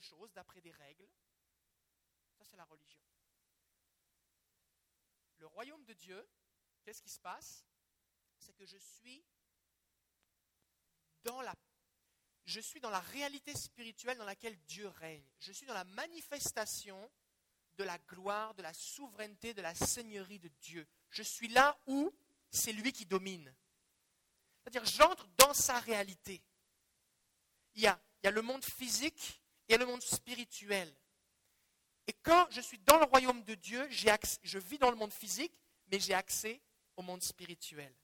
telle chose d'après des règles. Ça, c'est la religion. Le royaume de Dieu, qu'est-ce qui se passe? C'est que je suis dans la je suis dans la réalité spirituelle dans laquelle Dieu règne. Je suis dans la manifestation de la gloire, de la souveraineté, de la seigneurie de Dieu. Je suis là où c'est lui qui domine. C'est-à-dire, j'entre dans sa réalité. Il y, a, il y a le monde physique et le monde spirituel. Et quand je suis dans le royaume de Dieu, je vis dans le monde physique, mais j'ai accès au monde spirituel.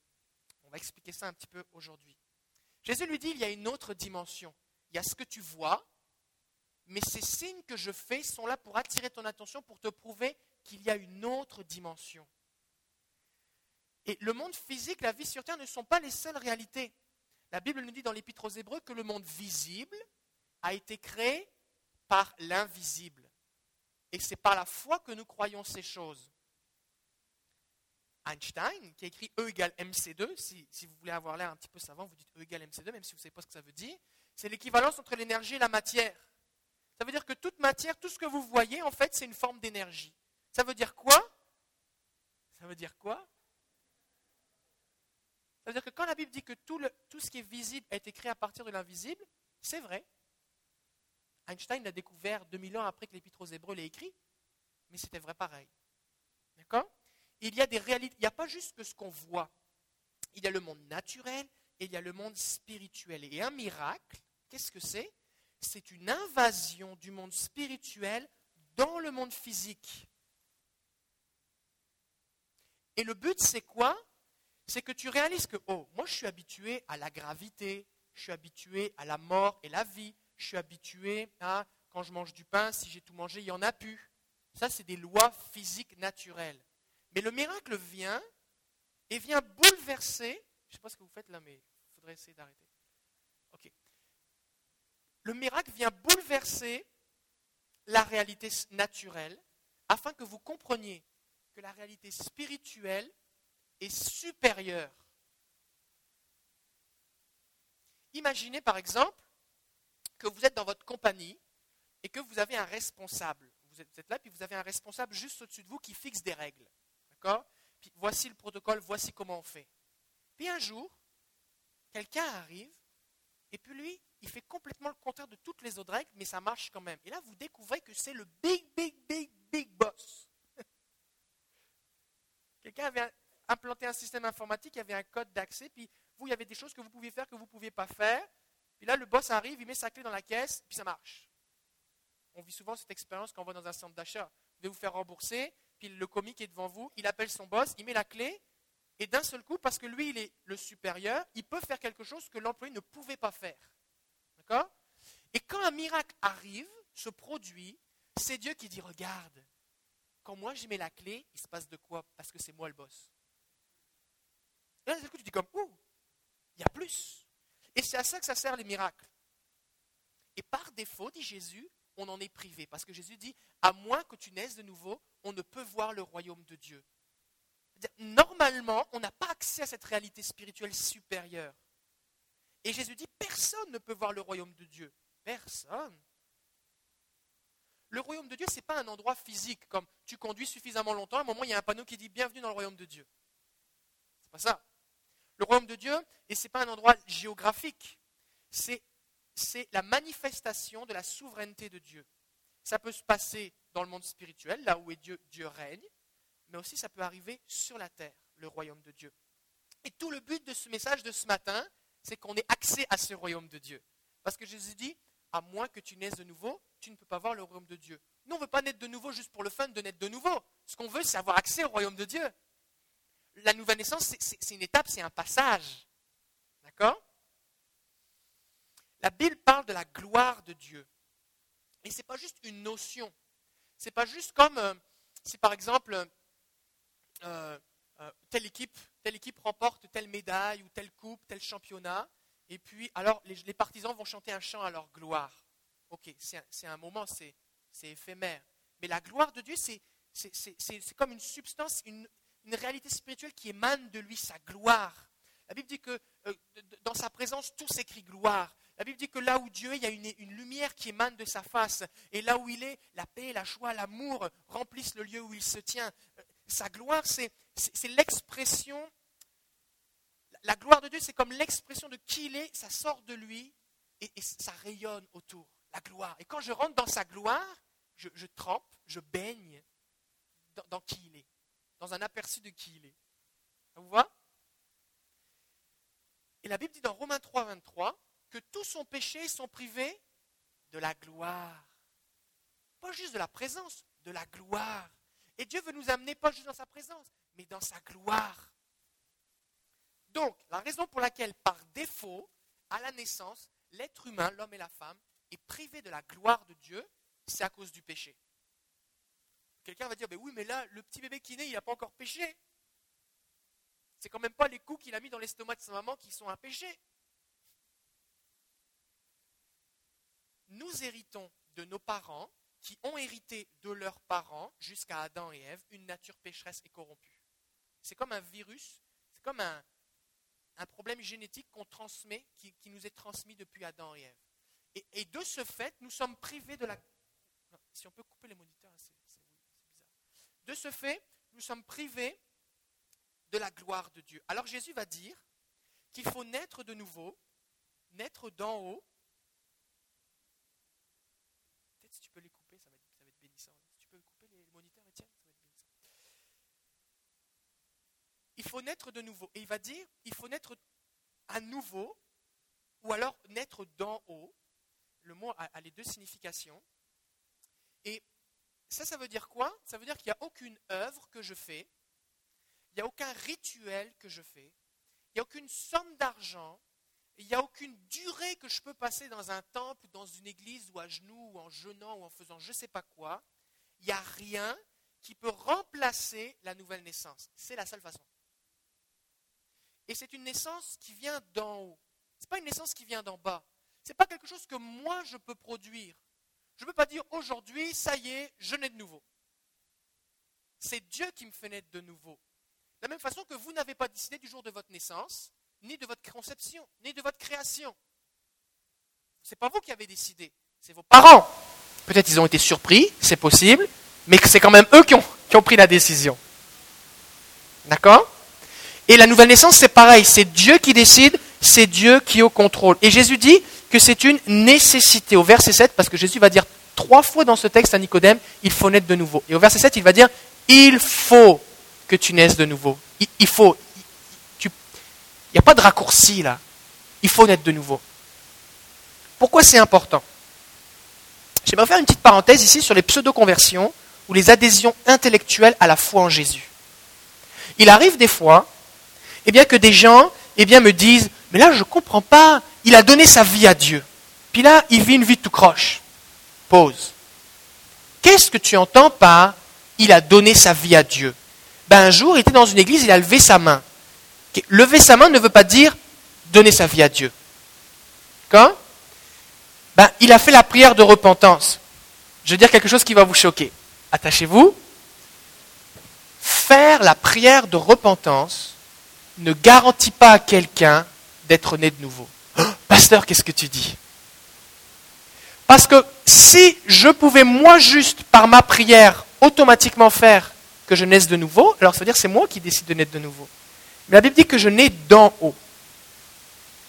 On va expliquer ça un petit peu aujourd'hui. Jésus lui dit, il y a une autre dimension. Il y a ce que tu vois, mais ces signes que je fais sont là pour attirer ton attention, pour te prouver qu'il y a une autre dimension. Et le monde physique, la vie sur Terre ne sont pas les seules réalités. La Bible nous dit dans l'Épître aux Hébreux que le monde visible a été créé par l'invisible. Et c'est par la foi que nous croyons ces choses. Einstein, qui a écrit E égale MC2, si, vous voulez avoir l'air un petit peu savant, vous dites E égale MC2, même si vous ne savez pas ce que ça veut dire, c'est l'équivalence entre l'énergie et la matière. Ça veut dire que toute matière, tout ce que vous voyez, en fait, c'est une forme d'énergie. Ça veut dire quoi? Ça veut dire quoi? Ça veut dire que quand la Bible dit que tout, tout ce qui est visible a été créé à partir de l'invisible, c'est vrai. Einstein l'a découvert 2000 ans après que l'Épître aux Hébreux l'ait écrit, mais c'était vrai pareil. D'accord? Il y a des réalités. Il n'y a pas juste que ce qu'on voit. Il y a le monde naturel et il y a le monde spirituel. Et un miracle, qu'est-ce que c'est? C'est une invasion du monde spirituel dans le monde physique. Et le but, c'est quoi? C'est que tu réalises que, oh, moi je suis habitué à la gravité, je suis habitué à la mort et la vie, je suis habitué à, quand je mange du pain, si j'ai tout mangé, il n'y en a plus. Ça, c'est des lois physiques naturelles. Mais le miracle vient et vient bouleverser. Je ne sais pas ce que vous faites là, mais il faudrait essayer d'arrêter. Ok. Le miracle vient bouleverser la réalité naturelle afin que vous compreniez que la réalité spirituelle est supérieure. Imaginez par exemple que vous êtes dans votre compagnie et que vous avez un responsable. Vous êtes, vous êtes là, puis vous avez un responsable juste au-dessus de vous qui fixe des règles. Puis voici le protocole, voici comment on fait. Puis un jour, quelqu'un arrive, et puis lui, il fait complètement le contraire de toutes les autres règles, mais ça marche quand même. Et là, vous découvrez que c'est le big, big, big, big boss. quelqu'un avait implanté un système informatique, il y avait un code d'accès, puis vous, il y avait des choses que vous pouviez faire que vous ne pouviez pas faire. Puis là, le boss arrive, il met sa clé dans la caisse, puis ça marche. On vit souvent cette expérience quand on va dans un centre d'achat. Vous devez vous faire rembourser, puis le comique est devant vous, il appelle son boss, il met la clé, et d'un seul coup, parce que lui, il est le supérieur, il peut faire quelque chose que l'employé ne pouvait pas faire. D'accord? Et quand un miracle arrive, se produit, c'est Dieu qui dit, regarde, quand moi je mets la clé, il se passe de quoi? Parce que c'est moi le boss. Et d'un seul coup, tu dis comme, ouh, il y a plus. Et c'est à ça que ça sert les miracles. Et par défaut, dit Jésus, on en est privé. Parce que Jésus dit, à moins que tu naisses de nouveau, on ne peut voir le royaume de Dieu. Normalement, on n'a pas accès à cette réalité spirituelle supérieure. Et Jésus dit, personne ne peut voir le royaume de Dieu. Personne. Le royaume de Dieu, ce n'est pas un endroit physique, comme tu conduis suffisamment longtemps, à un moment, il y a un panneau qui dit Bienvenue dans le royaume de Dieu. C'est pas ça. Le royaume de Dieu, et ce n'est pas un endroit géographique, c'est la manifestation de la souveraineté de Dieu. Ça peut se passer dans le monde spirituel, là où est Dieu, Dieu règne, mais aussi ça peut arriver sur la terre, le royaume de Dieu. Et tout le but de ce message de ce matin, c'est qu'on ait accès à ce royaume de Dieu. Parce que Jésus dit, à moins que tu naisses de nouveau, tu ne peux pas voir le royaume de Dieu. Nous, on ne veut pas naître de nouveau juste pour le fun de naître de nouveau. Ce qu'on veut, c'est avoir accès au royaume de Dieu. La nouvelle naissance, c'est une étape, c'est un passage. D'accord? La Bible parle de la gloire de Dieu. Et ce n'est pas juste une notion. Ce n'est pas juste comme euh, par exemple euh, euh, telle, équipe, telle équipe remporte telle médaille ou telle coupe, tel championnat, et puis alors les, partisans vont chanter un chant à leur gloire. Ok, c'est un, moment, c'est éphémère. Mais la gloire de Dieu, c'est comme une substance, une, une réalité spirituelle qui émane de lui, sa gloire. La Bible dit que dans sa présence, tout s'écrit gloire. La Bible dit que là où Dieu est, il y a une, lumière qui émane de sa face. Et là où il est, la paix, la joie, l'amour remplissent le lieu où il se tient. Sa gloire, c'est l'expression. La gloire de Dieu, c'est comme l'expression de qui il est, ça sort de lui et, ça rayonne autour. La gloire. Et quand je rentre dans sa gloire, je, trempe, je baigne dans qui il est, dans un aperçu de qui il est. Ça vous voit? Et la Bible dit dans Romains 3, 23 que tous son péché sont privés de la gloire. Pas juste de la présence, de la gloire. Et Dieu veut nous amener pas juste dans sa présence, mais dans sa gloire. Donc, la raison pour laquelle, par défaut, à la naissance, l'être humain, l'homme et la femme, est privé de la gloire de Dieu, c'est à cause du péché. Quelqu'un va dire, ben oui, mais là, le petit bébé qui né, il n'a pas encore péché. C'est quand même pas les coups qu'il a mis dans l'estomac de sa maman qui sont un péché. Nous héritons de nos parents qui ont hérité de leurs parents jusqu'à Adam et Ève une nature pécheresse et corrompue. C'est comme un virus, c'est comme un, problème génétique qu'on transmet, qui, nous est transmis depuis Adam et Ève. Et, de ce fait, nous sommes privés de la... si on peut couper les bizarre. De ce fait, nous sommes privés de la gloire de Dieu. Alors Jésus va dire qu'il faut naître de nouveau, naître d'en haut, il faut naître de nouveau. Et il va dire, il faut naître à nouveau, ou alors naître d'en haut. Le mot a, les deux significations. Et ça, ça veut dire quoi? Ça veut dire qu'il n'y a aucune œuvre que je fais, il n'y a aucun rituel que je fais, il n'y a aucune somme d'argent, il n'y a aucune durée que je peux passer dans un temple, dans une église, ou à genoux, ou en jeûnant, ou en faisant je ne sais pas quoi. Il n'y a rien qui peut remplacer la nouvelle naissance. C'est la seule façon. Et c'est une naissance qui vient d'en haut. Ce n'est pas une naissance qui vient d'en bas. Ce n'est pas quelque chose que moi je peux produire. Je ne peux pas dire aujourd'hui, ça y est, je nais de nouveau. C'est Dieu qui me fait naître de nouveau. De la même façon que vous n'avez pas décidé du jour de votre naissance, ni de votre conception, ni de votre création. Ce n'est pas vous qui avez décidé, c'est vos parents. Peut-être ils ont été surpris, c'est possible, mais c'est quand même eux qui ont, qui ont pris la décision. D'accord? Et la nouvelle naissance, c'est pareil, c'est Dieu qui décide, c'est Dieu qui est au contrôle. Et Jésus dit que c'est une nécessité. Au verset 7, parce que Jésus va dire trois fois dans ce texte à Nicodème, il faut naître de nouveau. Et au verset 7, il va dire, il faut que tu naisses de nouveau. Il, faut. Il n'y a pas de raccourci là. Il faut naître de nouveau. Pourquoi c'est important? J'aimerais faire une petite parenthèse ici sur les pseudo-conversions ou les adhésions intellectuelles à la foi en Jésus. Il arrive des fois eh bien que des gens eh bien, me disent, mais là je ne comprends pas, il a donné sa vie à Dieu. Puis là, il vit une vie tout croche. Pause. Qu'est-ce que tu entends par il a donné sa vie à Dieu ben, Un jour, il était dans une église, il a levé sa main. Lever sa main ne veut pas dire donner sa vie à Dieu. Quand ben, Il a fait la prière de repentance. Je veux dire quelque chose qui va vous choquer. Attachez-vous. Faire la prière de repentance ne garantit pas à quelqu'un d'être né de nouveau. Pasteur, qu'est-ce que tu dis? Parce que si je pouvais moi juste par ma prière automatiquement faire que je naisse de nouveau, alors ça veut dire que c'est moi qui décide de naître de nouveau. Mais la Bible dit que je nais d'en haut.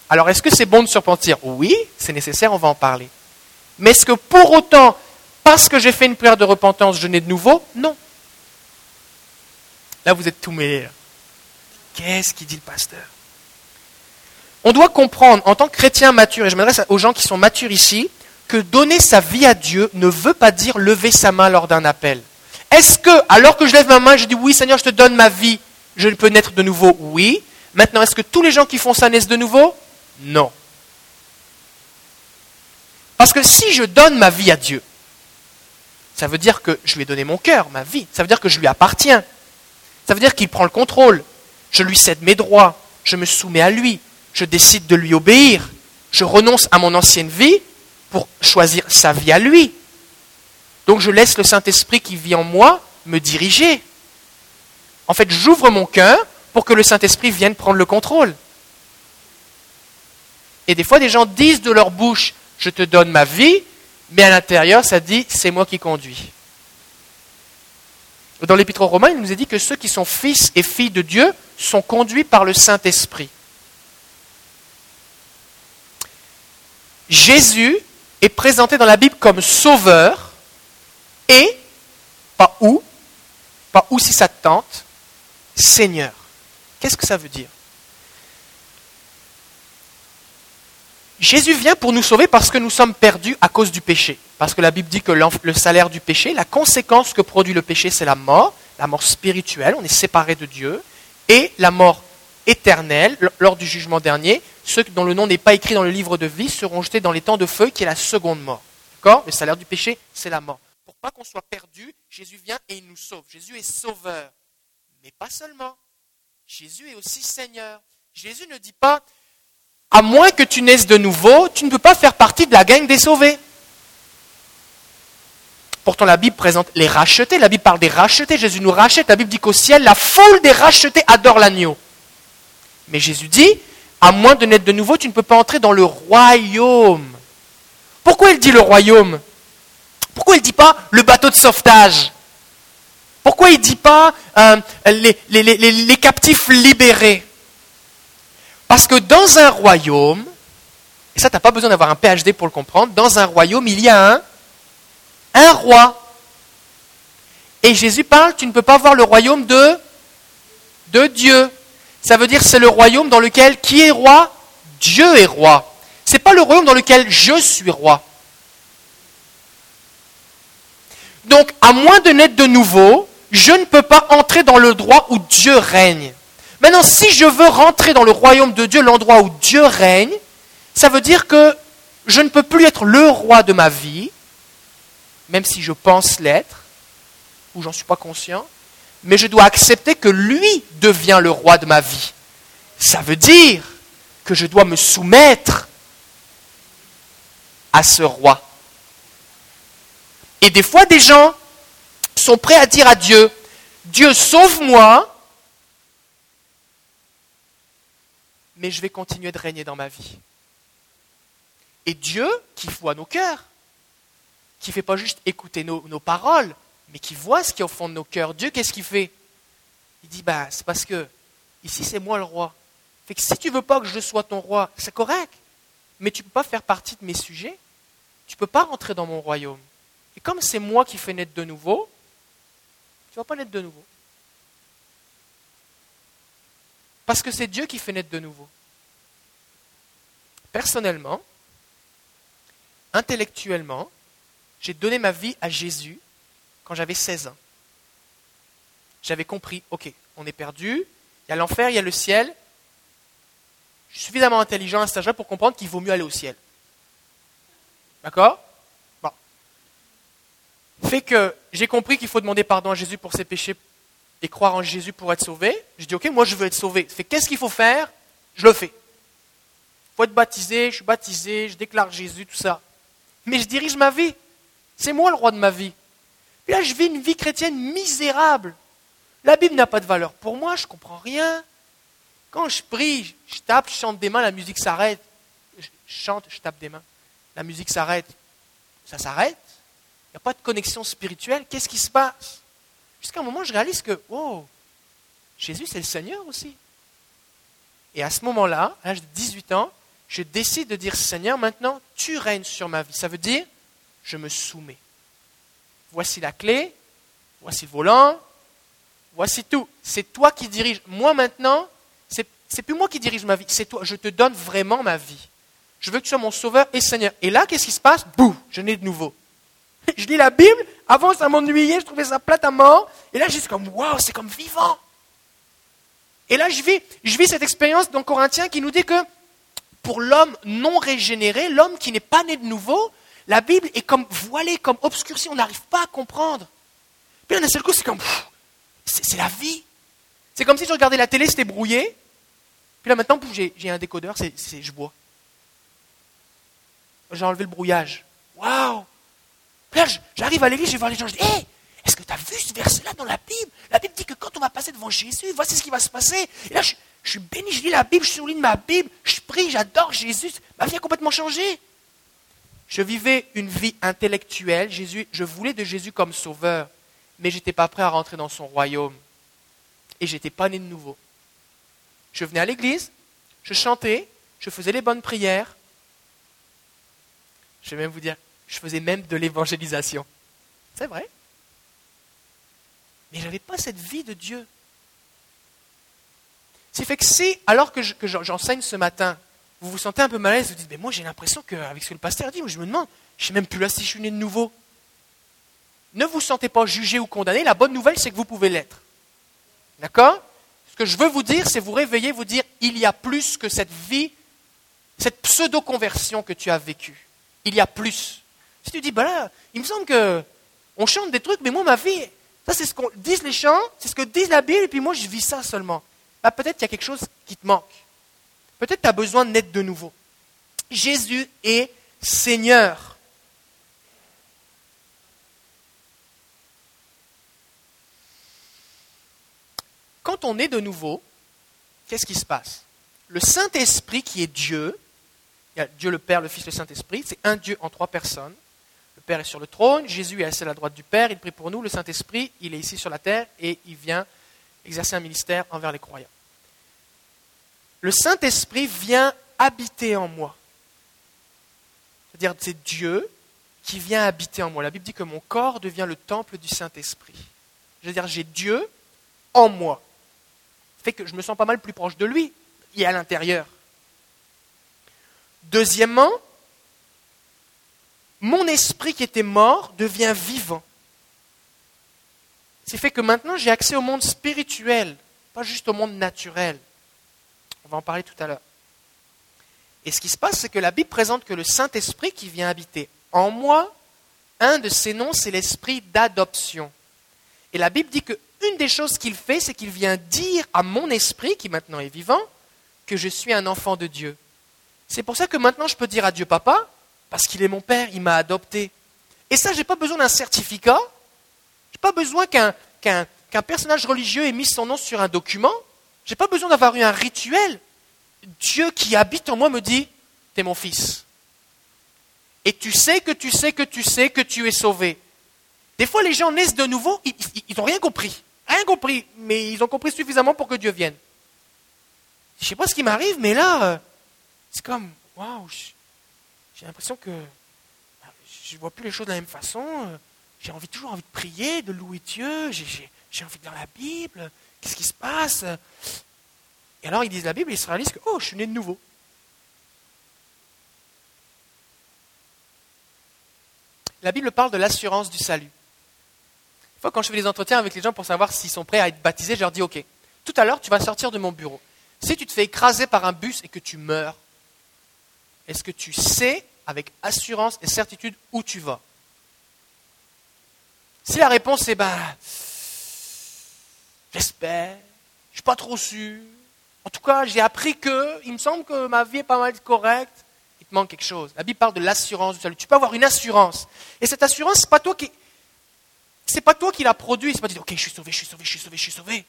Alors est-ce que c'est bon de se repentir Oui, c'est nécessaire, on va en parler. Mais est-ce que pour autant, parce que j'ai fait une prière de repentance, je nais de nouveau? Non. Là, vous êtes tout mêlés. Qu'est-ce qu'il dit le pasteur? On doit comprendre, en tant que chrétien mature, et je m'adresse aux gens qui sont matures ici, que donner sa vie à Dieu ne veut pas dire lever sa main lors d'un appel. Est-ce que, alors que je lève ma main, je dis oui Seigneur, je te donne ma vie, je peux naître de nouveau? Oui. Maintenant, est-ce que tous les gens qui font ça naissent de nouveau? Non. Parce que si je donne ma vie à Dieu, ça veut dire que je lui ai donné mon cœur, ma vie. Ça veut dire que je lui appartiens. Ça veut dire qu'il prend le contrôle. Je lui cède mes droits, je me soumets à lui, je décide de lui obéir, je renonce à mon ancienne vie pour choisir sa vie à lui. Donc je laisse le Saint-Esprit qui vit en moi me diriger. En fait, j'ouvre mon cœur pour que le Saint-Esprit vienne prendre le contrôle. Et des fois, des gens disent de leur bouche, je te donne ma vie, mais à l'intérieur, ça dit, c'est moi qui conduis. Dans l'Épître aux Romains, il nous est dit que ceux qui sont fils et filles de Dieu sont conduits par le Saint-Esprit. Jésus est présenté dans la Bible comme sauveur et, pas où, pas où si ça te tente, Seigneur. Qu'est-ce que ça veut dire? Jésus vient pour nous sauver parce que nous sommes perdus à cause du péché. Parce que la Bible dit que le salaire du péché, la conséquence que produit le péché, c'est la mort, la mort spirituelle, on est séparé de Dieu, et la mort éternelle, lors du jugement dernier, ceux dont le nom n'est pas écrit dans le livre de vie seront jetés dans les temps de feu, qui est la seconde mort. D'accord? Le salaire du péché, c'est la mort. Pour pas qu'on soit perdu, Jésus vient et il nous sauve. Jésus est sauveur. Mais pas seulement. Jésus est aussi Seigneur. Jésus ne dit pas, à moins que tu naisses de nouveau, tu ne peux pas faire partie de la gang des sauvés. Pourtant, la Bible présente les rachetés. La Bible parle des rachetés. Jésus nous rachète. La Bible dit qu'au ciel, la foule des rachetés adore l'agneau. Mais Jésus dit, à moins de naître de nouveau, tu ne peux pas entrer dans le royaume. Pourquoi il dit le royaume? Pourquoi il ne dit pas le bateau de sauvetage? Pourquoi il ne dit pas euh, les captifs libérés? Parce que dans un royaume, et ça, tu n'as pas besoin d'avoir un PhD pour le comprendre, dans un royaume, il y a un, roi. Et Jésus parle, tu ne peux pas voir le royaume de Dieu. Ça veut dire c'est le royaume dans lequel qui est roi Dieu est roi. Ce n'est pas le royaume dans lequel je suis roi. Donc, à moins de naître de nouveau, je ne peux pas entrer dans le droit où Dieu règne. Maintenant, si je veux rentrer dans le royaume de Dieu, l'endroit où Dieu règne, ça veut dire que je ne peux plus être le roi de ma vie, même si je pense l'être, ou j'en suis pas conscient, mais je dois accepter que lui devient le roi de ma vie. Ça veut dire que je dois me soumettre à ce roi. Et des fois, des gens sont prêts à dire à Dieu, Dieu sauve-moi, mais je vais continuer de régner dans ma vie. Et Dieu, qui voit nos cœurs, qui ne fait pas juste écouter nos, paroles, mais qui voit ce qui est au fond de nos cœurs, Dieu, qu'est-ce qu'il fait? Il dit, bah, c'est parce que ici, c'est moi le roi. Fait que si tu veux pas que je sois ton roi, c'est correct, mais tu ne peux pas faire partie de mes sujets, tu ne peux pas rentrer dans mon royaume. Et comme c'est moi qui fais naître de nouveau, tu ne vas pas naître de nouveau. Parce que c'est Dieu qui fait naître de nouveau. Personnellement, intellectuellement, j'ai donné ma vie à Jésus quand j'avais 16 ans. J'avais compris, ok, on est perdu, il y a l'enfer, il y a le ciel. Je suis suffisamment intelligent à cet âge-là pour comprendre qu'il vaut mieux aller au ciel. D'accord? Bon. Fait que j'ai compris qu'il faut demander pardon à Jésus pour ses péchés et croire en Jésus pour être sauvé, je dis, OK, moi je veux être sauvé. Fait qu'est-ce qu'il faut faire? Je le fais. Il faut être baptisé, je suis baptisé, je déclare Jésus, tout ça. Mais je dirige ma vie. C'est moi le roi de ma vie. Là, je vis une vie chrétienne misérable. La Bible n'a pas de valeur pour moi, je ne comprends rien. Quand je prie, je tape, je chante des mains, la musique s'arrête. Je chante, je tape des mains. La musique s'arrête. Ça s'arrête. Il n'y a pas de connexion spirituelle. Qu'est-ce qui se passe? Jusqu'à un moment, je réalise que, oh, Jésus, c'est le Seigneur aussi. Et à ce moment-là, à l'âge de 18 ans, je décide de dire, Seigneur, maintenant, tu règnes sur ma vie. Ça veut dire, je me soumets. Voici la clé, voici le volant, voici tout. C'est toi qui diriges. Moi maintenant, c'est, c'est plus moi qui dirige ma vie, c'est toi. Je te donne vraiment ma vie. Je veux que tu sois mon sauveur et Seigneur. Et là, qu'est-ce qui se passe? Bouh, je n'ai de nouveau. Je lis la Bible, avant ça m'ennuyait, je trouvais ça plate à mort, et là j'ai comme, waouh, c'est comme vivant. Et là je vis, je vis cette expérience dans Corinthiens qui nous dit que pour l'homme non régénéré, l'homme qui n'est pas né de nouveau, la Bible est comme voilée, comme obscurcie, on n'arrive pas à comprendre. Puis d'un seul coup, c'est comme, c'est la vie. C'est comme si je regardais la télé, c'était brouillé. Puis là maintenant, j'ai un décodeur, c'est je bois. J'ai enlevé le brouillage. Waouh Là, j'arrive à l'église, je vais voir les gens, je dis, hé, est-ce que tu as vu ce verset-là dans la Bible? La Bible dit que quand on va passer devant Jésus, voici ce qui va se passer. Et là, Je suis béni, je lis la Bible, je souligne ma Bible, je prie, j'adore Jésus. Ma vie a complètement changé. Je vivais une vie intellectuelle. Je voulais de Jésus comme sauveur, mais je n'étais pas prêt à rentrer dans son royaume. Et je n'étais pas né de nouveau. Je venais à l'église, je chantais, je faisais les bonnes prières. Je vais même vous dire, je faisais même de l'évangélisation. C'est vrai. Mais je n'avais pas cette vie de Dieu. C'est fait que si, alors que j'enseigne ce matin, vous vous sentez un peu mal à l'aise, vous dites, mais moi j'ai l'impression qu'avec ce que le pasteur dit, je me demande, je ne sais même plus là si je suis né de nouveau. Ne vous sentez pas jugé ou condamné, la bonne nouvelle c'est que vous pouvez l'être. D'accord? Ce que je veux vous dire, c'est vous réveiller, vous dire, il y a plus que cette vie, cette pseudo-conversion que tu as vécue. Il y a plus. Si tu dis, bah là, il me semble que on chante des trucs, mais moi ma vie, ça c'est ce qu'on disent les chants, c'est ce que disent la Bible, et puis moi je vis ça seulement. Bah, peut-être qu'il y a quelque chose qui te manque. Peut-être tu as besoin de naître de nouveau. Jésus est Seigneur. Quand on est de nouveau, qu'est-ce qui se passe? Le Saint-Esprit qui est Dieu, il y a Dieu le Père, le Fils, le Saint-Esprit, c'est un Dieu en trois personnes. Le Père est sur le trône, Jésus est assis à la droite du Père, il prie pour nous, le Saint-Esprit, il est ici sur la terre et il vient exercer un ministère envers les croyants le Saint-Esprit vient habiter en moi. C'est-à-dire, c'est Dieu qui vient habiter en moi. La Bible dit que mon corps devient le temple du Saint-Esprit. Je veux dire, j'ai Dieu en moi. Ça fait que je me sens pas mal plus proche de lui. Est à l'intérieur. Deuxièmement, mon esprit qui était mort devient vivant. C'est fait que maintenant j'ai accès au monde spirituel, pas juste au monde naturel. On va en parler tout à l'heure. Et ce qui se passe, c'est que la Bible présente que le Saint-Esprit qui vient habiter en moi, un de ses noms, c'est l'esprit d'adoption. Et la Bible dit qu'une des choses qu'il fait, c'est qu'il vient dire à mon esprit, qui maintenant est vivant, que je suis un enfant de Dieu. C'est pour ça que maintenant je peux dire à Dieu papa, parce qu'il est mon père, il m'a adopté. Et ça, je n'ai pas besoin d'un certificat, je n'ai pas besoin qu'un personnage religieux ait mis son nom sur un document, je n'ai pas besoin d'avoir eu un rituel. Dieu qui habite en moi me dit, tu es mon fils. Et tu sais que tu sais que tu sais que tu es sauvé. Des fois, les gens naissent de nouveau, ils n'ont rien compris. Rien compris, mais ils ont compris suffisamment pour que Dieu vienne. Je ne sais pas ce qui m'arrive, mais là, euh, c'est comme, waouh, j'ai l'impression que bah, je ne vois plus les choses de la même façon. J'ai envie, toujours envie de prier, de louer Dieu, j'ai envie de lire la Bible, Qu'est-ce qui se passe? Et alors ils disent la Bible, ils se réalisent que, oh, je suis né de nouveau. La Bible parle de l'assurance du salut. Une fois, quand je fais des entretiens avec les gens pour savoir s'ils sont prêts à être baptisés, je leur dis, OK, tout à l'heure, tu vas sortir de mon bureau. Si tu te fais écraser par un bus et que tu meurs, est-ce que tu sais avec assurance et certitude où tu vas? Si la réponse est, bah, J'espère. Je ne suis pas trop sûr. En tout cas, j'ai appris que, il me semble que ma vie est pas mal correcte. Il te manque quelque chose. La Bible parle de l'assurance du salut. Tu peux avoir une assurance. Et cette assurance, c'est pas toi qui, c'est pas toi qui la produit. C'est pas dire, ok, je suis sauvé, je suis sauvé, je suis sauvé, je suis sauvé.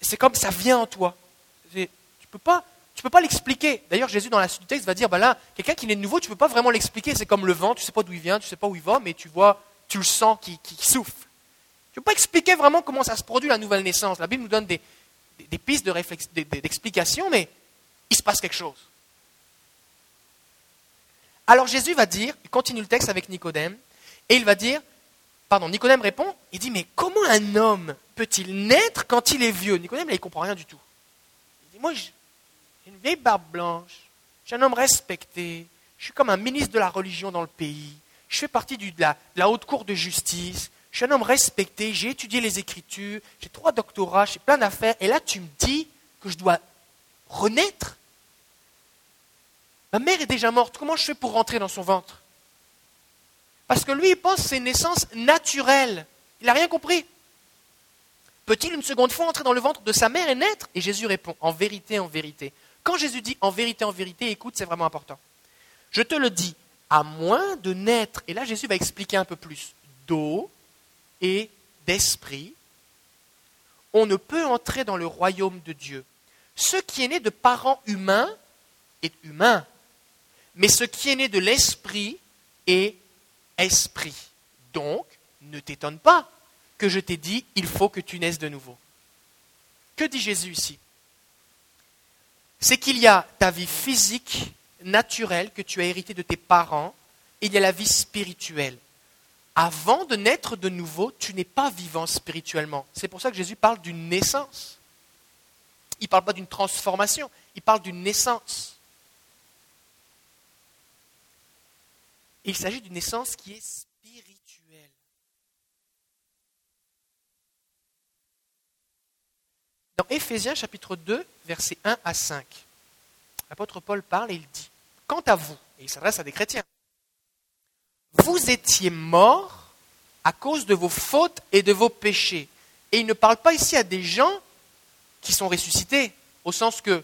C'est comme ça vient en toi. Tu peux pas, tu peux pas l'expliquer. D'ailleurs, Jésus dans la suite du texte va dire, bah là, quelqu'un qui est nouveau, tu peux pas vraiment l'expliquer. C'est comme le vent, tu sais pas d'où il vient, tu sais pas où il va, mais tu vois, tu le sens qui souffle. Je ne peux pas expliquer vraiment comment ça se produit la nouvelle naissance. La Bible nous donne des, pistes d'explication, mais il se passe quelque chose. Alors Jésus va dire, il continue le texte avec Nicodème, et il va dire, pardon, Nicodème répond, il dit, mais comment un homme peut-il naître quand il est vieux? Nicodème, là, il ne comprend rien du tout. Il dit, moi, j'ai une vieille barbe blanche, je suis un homme respecté, je suis comme un ministre de la religion dans le pays, je fais partie de la haute cour de justice, je suis un homme respecté, j'ai étudié les Écritures, j'ai trois doctorats, j'ai plein d'affaires, et là tu me dis que je dois renaître Ma mère est déjà morte, comment je fais pour rentrer dans son ventre? Parce que lui, il pense que c'est une naissance naturelle. Il n'a rien compris. Peut-il une seconde fois entrer dans le ventre de sa mère et naître? Et Jésus répond, en vérité, en vérité. Quand Jésus dit en vérité, en vérité, écoute, c'est vraiment important. Je te le dis, à moins de naître, et là Jésus va expliquer un peu plus, d'eau et d'esprit, on ne peut entrer dans le royaume de Dieu. Ce qui est né de parents humains est humain, mais ce qui est né de l'esprit est esprit. Donc, ne t'étonne pas que je t'ai dit, il faut que tu naisses de nouveau. Que dit Jésus ici? C'est qu'il y a ta vie physique, naturelle, que tu as héritée de tes parents, et il y a la vie spirituelle. Avant de naître de nouveau, tu n'es pas vivant spirituellement. C'est pour ça que Jésus parle d'une naissance. Il ne parle pas d'une transformation, il parle d'une naissance. il s'agit d'une naissance qui est spirituelle. Dans Éphésiens chapitre 2, versets 1 à 5, l'apôtre Paul parle et il dit, Quant à vous, et il s'adresse à des chrétiens, vous étiez morts à cause de vos fautes et de vos péchés. Et il ne parle pas ici à des gens qui sont ressuscités, au sens que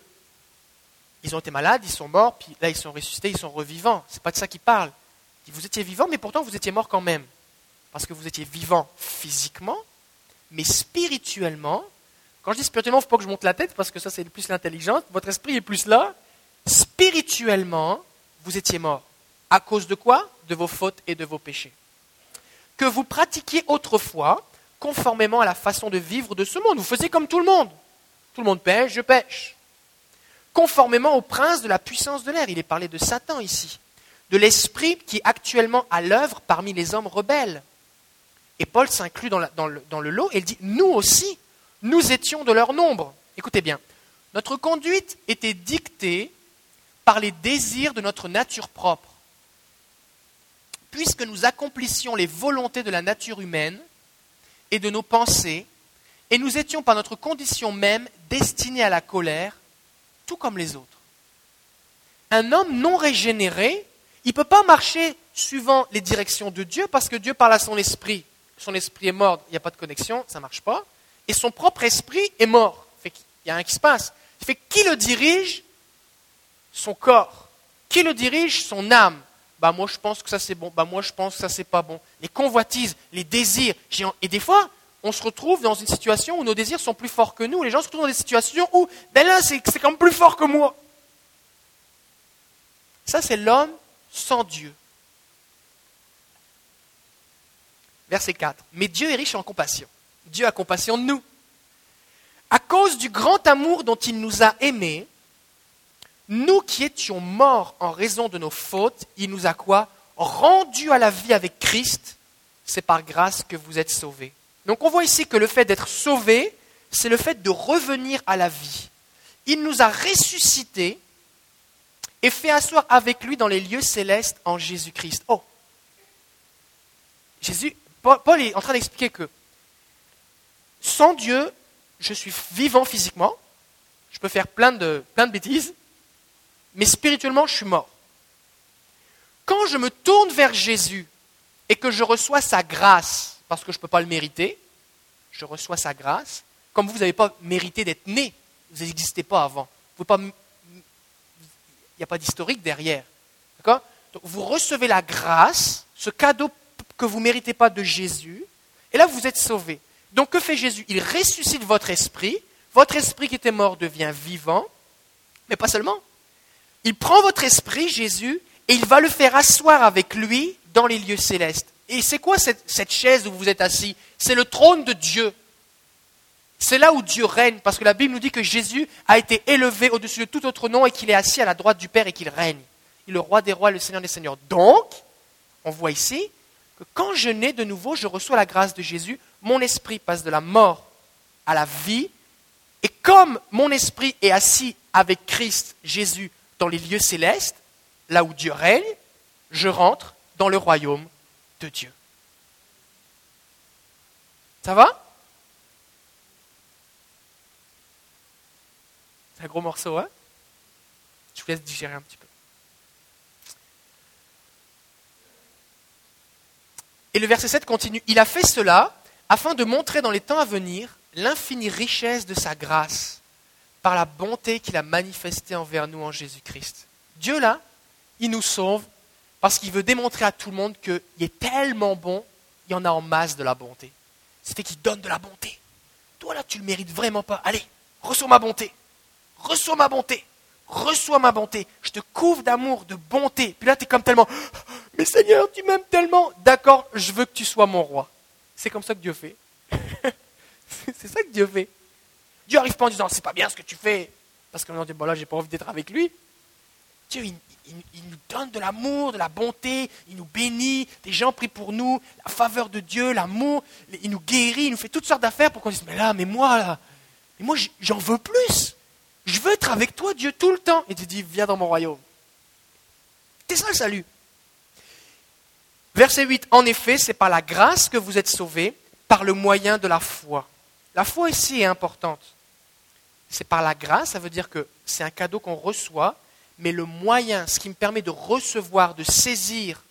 ils ont été malades, ils sont morts, puis là ils sont ressuscités, ils sont revivants. C'est pas de ça qu'il parle. Vous étiez vivant, mais pourtant vous étiez mort quand même. Parce que vous étiez vivant physiquement, mais spirituellement. Quand je dis spirituellement, il ne faut pas que je monte la tête, parce que ça c'est plus l'intelligence. Votre esprit est plus là. Spirituellement, vous étiez mort. À cause de quoi De vos fautes et de vos péchés. Que vous pratiquiez autrefois, conformément à la façon de vivre de ce monde. Vous faisiez comme tout le monde. Tout le monde pêche, je pêche. Conformément au prince de la puissance de l'air. Il est parlé de Satan ici de l'esprit qui est actuellement à l'œuvre parmi les hommes rebelles. Et Paul s'inclut dans, le, lot et il dit, nous aussi, nous étions de leur nombre. Écoutez bien, notre conduite était dictée par les désirs de notre nature propre. Puisque nous accomplissions les volontés de la nature humaine et de nos pensées, et nous étions par notre condition même destinés à la colère, tout comme les autres. Un homme non régénéré il ne peut pas marcher suivant les directions de Dieu parce que Dieu parle à son esprit. Son esprit est mort, il n'y a pas de connexion, ça ne marche pas. Et son propre esprit est mort. il y a rien qui se passe. Qui le dirige? Son corps. Qui le dirige? Son âme. Bah moi je pense que ça c'est bon. Bah moi je pense que ça c'est pas bon. Les convoitises, les désirs. Et des fois, on se retrouve dans une situation où nos désirs sont plus forts que nous. Les gens se retrouvent dans des situations où, ben là, c'est quand même plus fort que moi. Ça, c'est l'homme sans Dieu. Verset 4. Mais Dieu est riche en compassion. Dieu a compassion de nous. À cause du grand amour dont il nous a aimés, nous qui étions morts en raison de nos fautes, il nous a quoi Rendus à la vie avec Christ. C'est par grâce que vous êtes sauvés. Donc on voit ici que le fait d'être sauvé, c'est le fait de revenir à la vie. Il nous a ressuscités et fait asseoir avec lui dans les lieux célestes en Jésus-Christ. Oh Jésus, Paul est en train d'expliquer que sans Dieu, je suis vivant physiquement, je peux faire plein de, plein de bêtises, mais spirituellement, je suis mort. Quand je me tourne vers Jésus et que je reçois sa grâce, parce que je ne peux pas le mériter, je reçois sa grâce, comme vous n'avez pas mérité d'être né, vous n'existez pas avant. Il n'y a pas d'historique derrière. Vous recevez la grâce, ce cadeau que vous ne méritez pas de Jésus, et là vous êtes sauvé. Donc que fait Jésus? Il ressuscite votre esprit, votre esprit qui était mort devient vivant, mais pas seulement. Il prend votre esprit, Jésus, et il va le faire asseoir avec lui dans les lieux célestes. Et c'est quoi cette, chaise où vous êtes assis? C'est le trône de Dieu. C'est là où Dieu règne, parce que la Bible nous dit que Jésus a été élevé au-dessus de tout autre nom et qu'il est assis à la droite du Père et qu'il règne. Il est le roi des rois, le Seigneur des seigneurs. Donc, on voit ici que quand je nais de nouveau, je reçois la grâce de Jésus, mon esprit passe de la mort à la vie, et comme mon esprit est assis avec Christ, Jésus, dans les lieux célestes, là où Dieu règne, je rentre dans le royaume de Dieu. Ça va? C'est un gros morceau, hein? Je vous laisse digérer un petit peu. Et le verset 7 continue. Il a fait cela afin de montrer dans les temps à venir l'infinie richesse de sa grâce par la bonté qu'il a manifestée envers nous en Jésus-Christ. Dieu, là, il nous sauve parce qu'il veut démontrer à tout le monde qu'il est tellement bon, il y en a en masse de la bonté. C'est fait qu'il donne de la bonté. Toi, là, tu le mérites vraiment pas. Allez, reçois ma bonté. reçois ma bonté, reçois ma bonté, je te couvre d'amour, de bonté. Puis là, tu es comme tellement, mais Seigneur, tu m'aimes tellement, d'accord, je veux que tu sois mon roi. C'est comme ça que Dieu fait. c'est ça que Dieu fait. Dieu n'arrive pas en disant, c'est pas bien ce que tu fais, parce que dit, bon là, j'ai pas envie d'être avec lui. Dieu, il, nous donne de l'amour, de la bonté, il nous bénit, des gens prient pour nous, la faveur de Dieu, l'amour, il nous guérit, il nous fait toutes sortes d'affaires pour qu'on dise, mais là, mais moi, là, mais moi, j'en veux plus. Je veux être avec toi, Dieu, tout le temps. Et tu dis, viens dans mon royaume. C'est ça le salut. Verset 8, en effet, c'est par la grâce que vous êtes sauvés, par le moyen de la foi. La foi ici est importante. C'est par la grâce, ça veut dire que c'est un cadeau qu'on reçoit, mais le moyen, ce qui me permet de recevoir, de saisir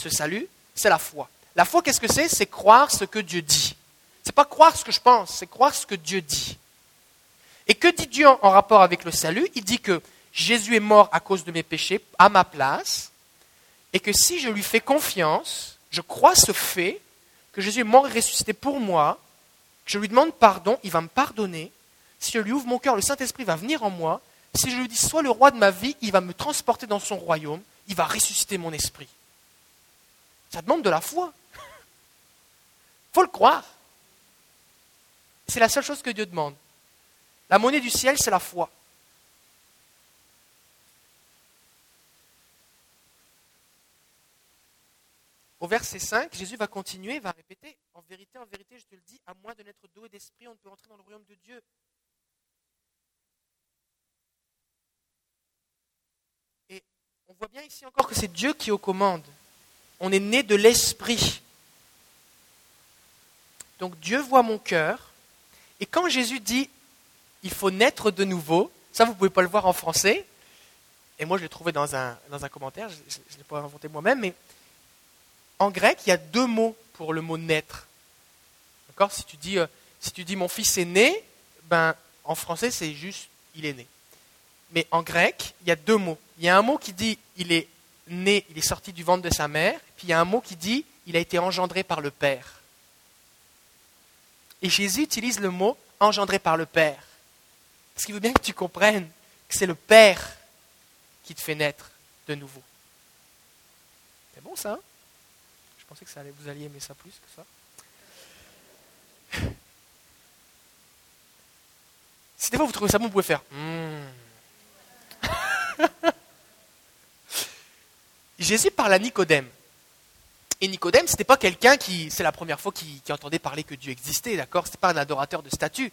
ce salut, c'est la foi. La foi, qu'est-ce que c'est? C'est croire ce que Dieu dit. C'est pas croire ce que je pense, c'est croire ce que Dieu dit. Et que dit Dieu en rapport avec le salut? Il dit que Jésus est mort à cause de mes péchés, à ma place, et que si je lui fais confiance, je crois ce fait, que Jésus est mort et ressuscité pour moi, que je lui demande pardon, il va me pardonner. Si je lui ouvre mon cœur, le Saint-Esprit va venir en moi. Si je lui dis sois le roi de ma vie, il va me transporter dans son royaume, il va ressusciter mon esprit. Ça demande de la foi. faut le croire. C'est la seule chose que Dieu demande. La monnaie du ciel, c'est la foi. Au verset 5, Jésus va continuer, va répéter, en vérité, en vérité, je te le dis, à moins de naître d'eau et d'esprit, on ne peut entrer dans le royaume de Dieu. Et on voit bien ici encore que c'est Dieu qui est aux commandes. On est né de l'esprit. Donc Dieu voit mon cœur, et quand Jésus dit il faut naître de nouveau, ça vous ne pouvez pas le voir en français, et moi je l'ai trouvé dans un, commentaire, je ne l'ai pas inventé moi-même, mais en grec il y a deux mots pour le mot naître. D'accord? Si, tu dis, euh, si tu dis mon fils est né, ben, en français c'est juste il est né. Mais en grec, il y a deux mots. Il y a un mot qui dit il est né, il est sorti du ventre de sa mère, puis il y a un mot qui dit il a été engendré par le Père. Et Jésus utilise le mot engendré par le Père. Parce qu'il veut bien que tu comprennes que c'est le Père qui te fait naître de nouveau? C'est bon ça hein? Je pensais que ça allait, vous alliez aimer ça plus que ça. Si des fois vous trouvez ça bon, vous pouvez faire. Hmm. Jésus parle à Nicodème. Et Nicodème, ce n'était pas quelqu'un qui, c'est la première fois qui, entendait parler que Dieu existait, d'accord? Ce n'était pas un adorateur de statue.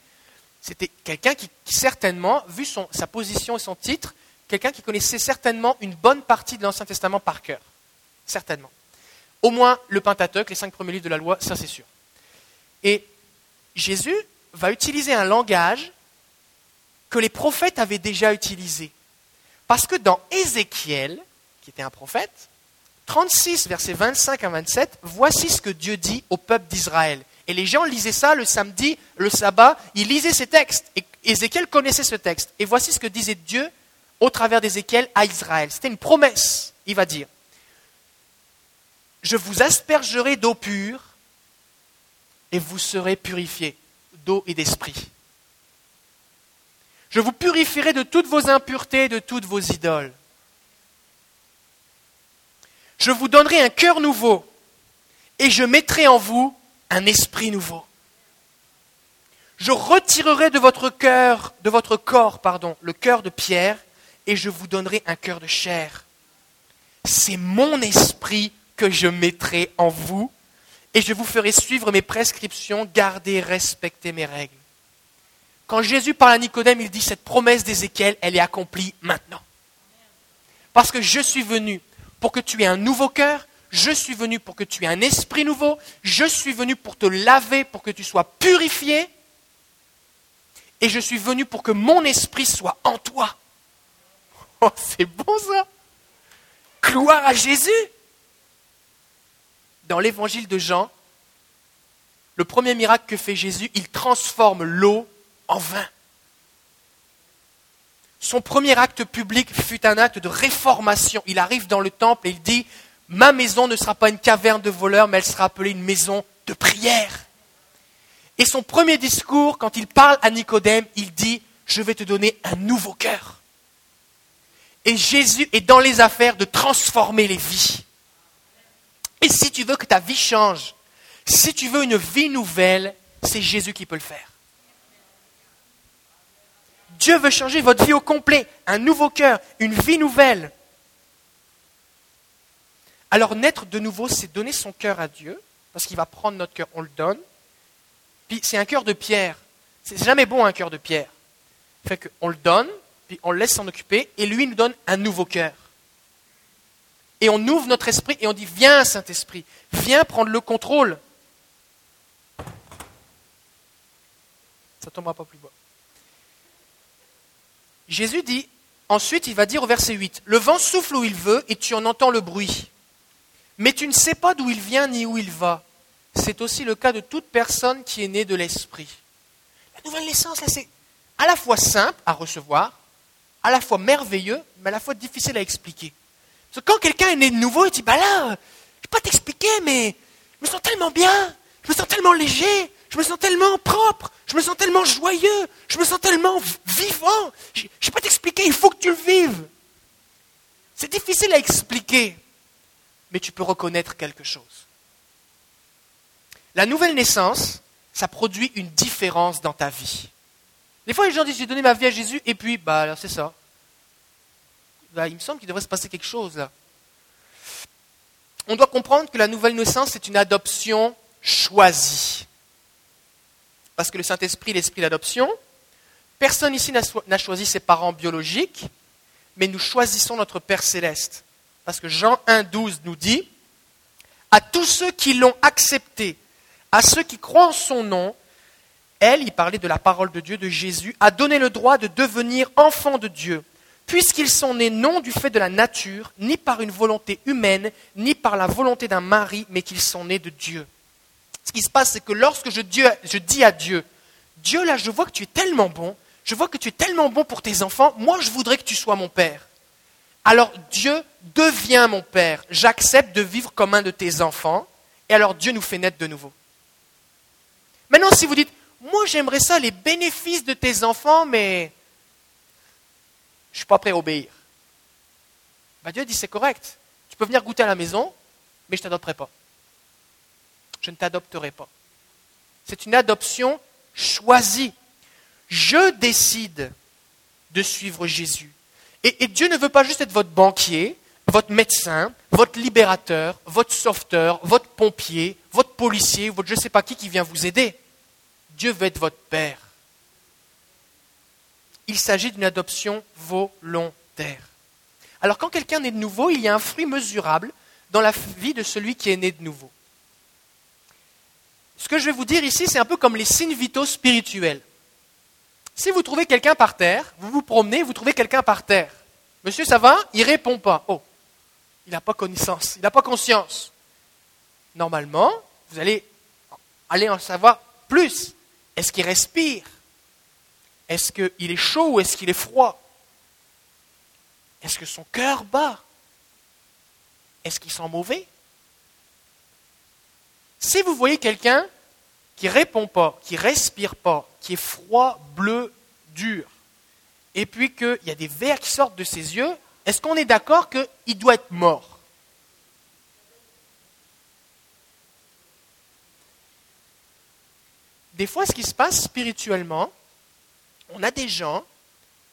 C'était quelqu'un qui, certainement, vu sa position et son titre, quelqu'un qui connaissait certainement une bonne partie de l'Ancien Testament par cœur. Certainement. Au moins le Pentateuque, les cinq premiers livres de la loi, ça c'est sûr. Et Jésus va utiliser un langage que les prophètes avaient déjà utilisé. Parce que dans Ézéchiel, qui était un prophète, 36, versets 25 à 27, voici ce que Dieu dit au peuple d'Israël. Et les gens lisaient ça le samedi, le sabbat, ils lisaient ces textes. Et Ézéchiel connaissait ce texte. Et voici ce que disait Dieu au travers d'Ézéchiel à Israël. C'était une promesse. Il va dire, je vous aspergerai d'eau pure et vous serez purifiés d'eau et d'esprit. Je vous purifierai de toutes vos impuretés et de toutes vos idoles. Je vous donnerai un cœur nouveau et je mettrai en vous un esprit nouveau. Je retirerai de votre cœur, de votre corps, pardon, le cœur de pierre et je vous donnerai un cœur de chair. C'est mon esprit que je mettrai en vous et je vous ferai suivre mes prescriptions, garder, respecter mes règles. Quand Jésus parle à Nicodème, il dit cette promesse d'Ézéchiel, elle est accomplie maintenant. Parce que je suis venu pour que tu aies un nouveau cœur, je suis venu pour que tu aies un esprit nouveau, je suis venu pour te laver, pour que tu sois purifié, et je suis venu pour que mon esprit soit en toi. Oh, c'est bon ça Gloire à Jésus Dans l'évangile de Jean, le premier miracle que fait Jésus, il transforme l'eau en vin. Son premier acte public fut un acte de réformation. Il arrive dans le temple et il dit, ma maison ne sera pas une caverne de voleurs, mais elle sera appelée une maison de prière. Et son premier discours, quand il parle à Nicodème, il dit, je vais te donner un nouveau cœur. Et Jésus est dans les affaires de transformer les vies. Et si tu veux que ta vie change, si tu veux une vie nouvelle, c'est Jésus qui peut le faire. Dieu veut changer votre vie au complet, un nouveau cœur, une vie nouvelle. Alors naître de nouveau, c'est donner son cœur à Dieu, parce qu'il va prendre notre cœur, on le donne. Puis c'est un cœur de pierre. C'est jamais bon un cœur de pierre. Fait qu'on le donne, puis on le laisse s'en occuper, et lui nous donne un nouveau cœur. Et on ouvre notre esprit et on dit Viens, Saint-Esprit, viens prendre le contrôle. Ça tombera pas plus bas. Jésus dit, ensuite il va dire au verset 8, Le vent souffle où il veut et tu en entends le bruit. Mais tu ne sais pas d'où il vient ni où il va. C'est aussi le cas de toute personne qui est née de l'Esprit. La nouvelle naissance, là, c'est à la fois simple à recevoir, à la fois merveilleux, mais à la fois difficile à expliquer. Parce que quand quelqu'un est né de nouveau, il dit, bah là, je ne vais pas t'expliquer, mais je me sens tellement bien, je me sens tellement léger, je me sens tellement propre, je me sens tellement joyeux, je me sens tellement vivant. Je ne vais pas t'expliquer, il faut que tu le vives. C'est difficile à expliquer, mais tu peux reconnaître quelque chose. La nouvelle naissance, ça produit une différence dans ta vie. Des fois, les gens disent J'ai donné ma vie à Jésus, et puis, bah, c'est ça. Bah, il me semble qu'il devrait se passer quelque chose là. On doit comprendre que la nouvelle naissance, c'est une adoption choisie. Parce que le Saint-Esprit, l'esprit d'adoption, personne ici n'a choisi ses parents biologiques, mais nous choisissons notre Père céleste. Parce que Jean 1,12 nous dit À tous ceux qui l'ont accepté, à ceux qui croient en son nom, elle, il parlait de la parole de Dieu, de Jésus, a donné le droit de devenir enfants de Dieu, puisqu'ils sont nés non du fait de la nature, ni par une volonté humaine, ni par la volonté d'un mari, mais qu'ils sont nés de Dieu. Ce qui se passe, c'est que lorsque je, je dis à Dieu, Dieu, là, je vois que tu es tellement bon, je vois que tu es tellement bon pour tes enfants, moi, je voudrais que tu sois mon Père. Alors Dieu devient mon Père, j'accepte de vivre comme un de tes enfants, et alors Dieu nous fait naître de nouveau. Maintenant, si vous dites, moi j'aimerais ça, les bénéfices de tes enfants, mais je ne suis pas prêt à obéir. Bah, Dieu dit, c'est correct. Tu peux venir goûter à la maison, mais je ne t'adopterai pas. Je ne t'adopterai pas. C'est une adoption choisie. Je décide de suivre Jésus. Et, Dieu ne veut pas juste être votre banquier, votre médecin, votre libérateur, votre sauveteur, votre pompier, votre policier, votre je ne sais pas qui qui vient vous aider. Dieu veut être votre Père. Il s'agit d'une adoption volontaire. Alors quand quelqu'un est de nouveau, il y a un fruit mesurable dans la vie de celui qui est né de nouveau. Ce que je vais vous dire ici, c'est un peu comme les signes vitaux spirituels. Si vous trouvez quelqu'un par terre, vous vous promenez, vous trouvez quelqu'un par terre. Monsieur, ça va? Il répond pas. Oh, il n'a pas connaissance, il n'a pas conscience. Normalement, vous allez aller en savoir plus. Est-ce qu'il respire? Est-ce qu'il est chaud ou est-ce qu'il est froid? Est-ce que son cœur bat? Est-ce qu'il sent mauvais? Si vous voyez quelqu'un qui répond pas, qui respire pas, qui est froid, bleu, dur, et puis qu'il y a des vers qui sortent de ses yeux, est-ce qu'on est d'accord qu'il doit être mort? Des fois, ce qui se passe spirituellement, on a des gens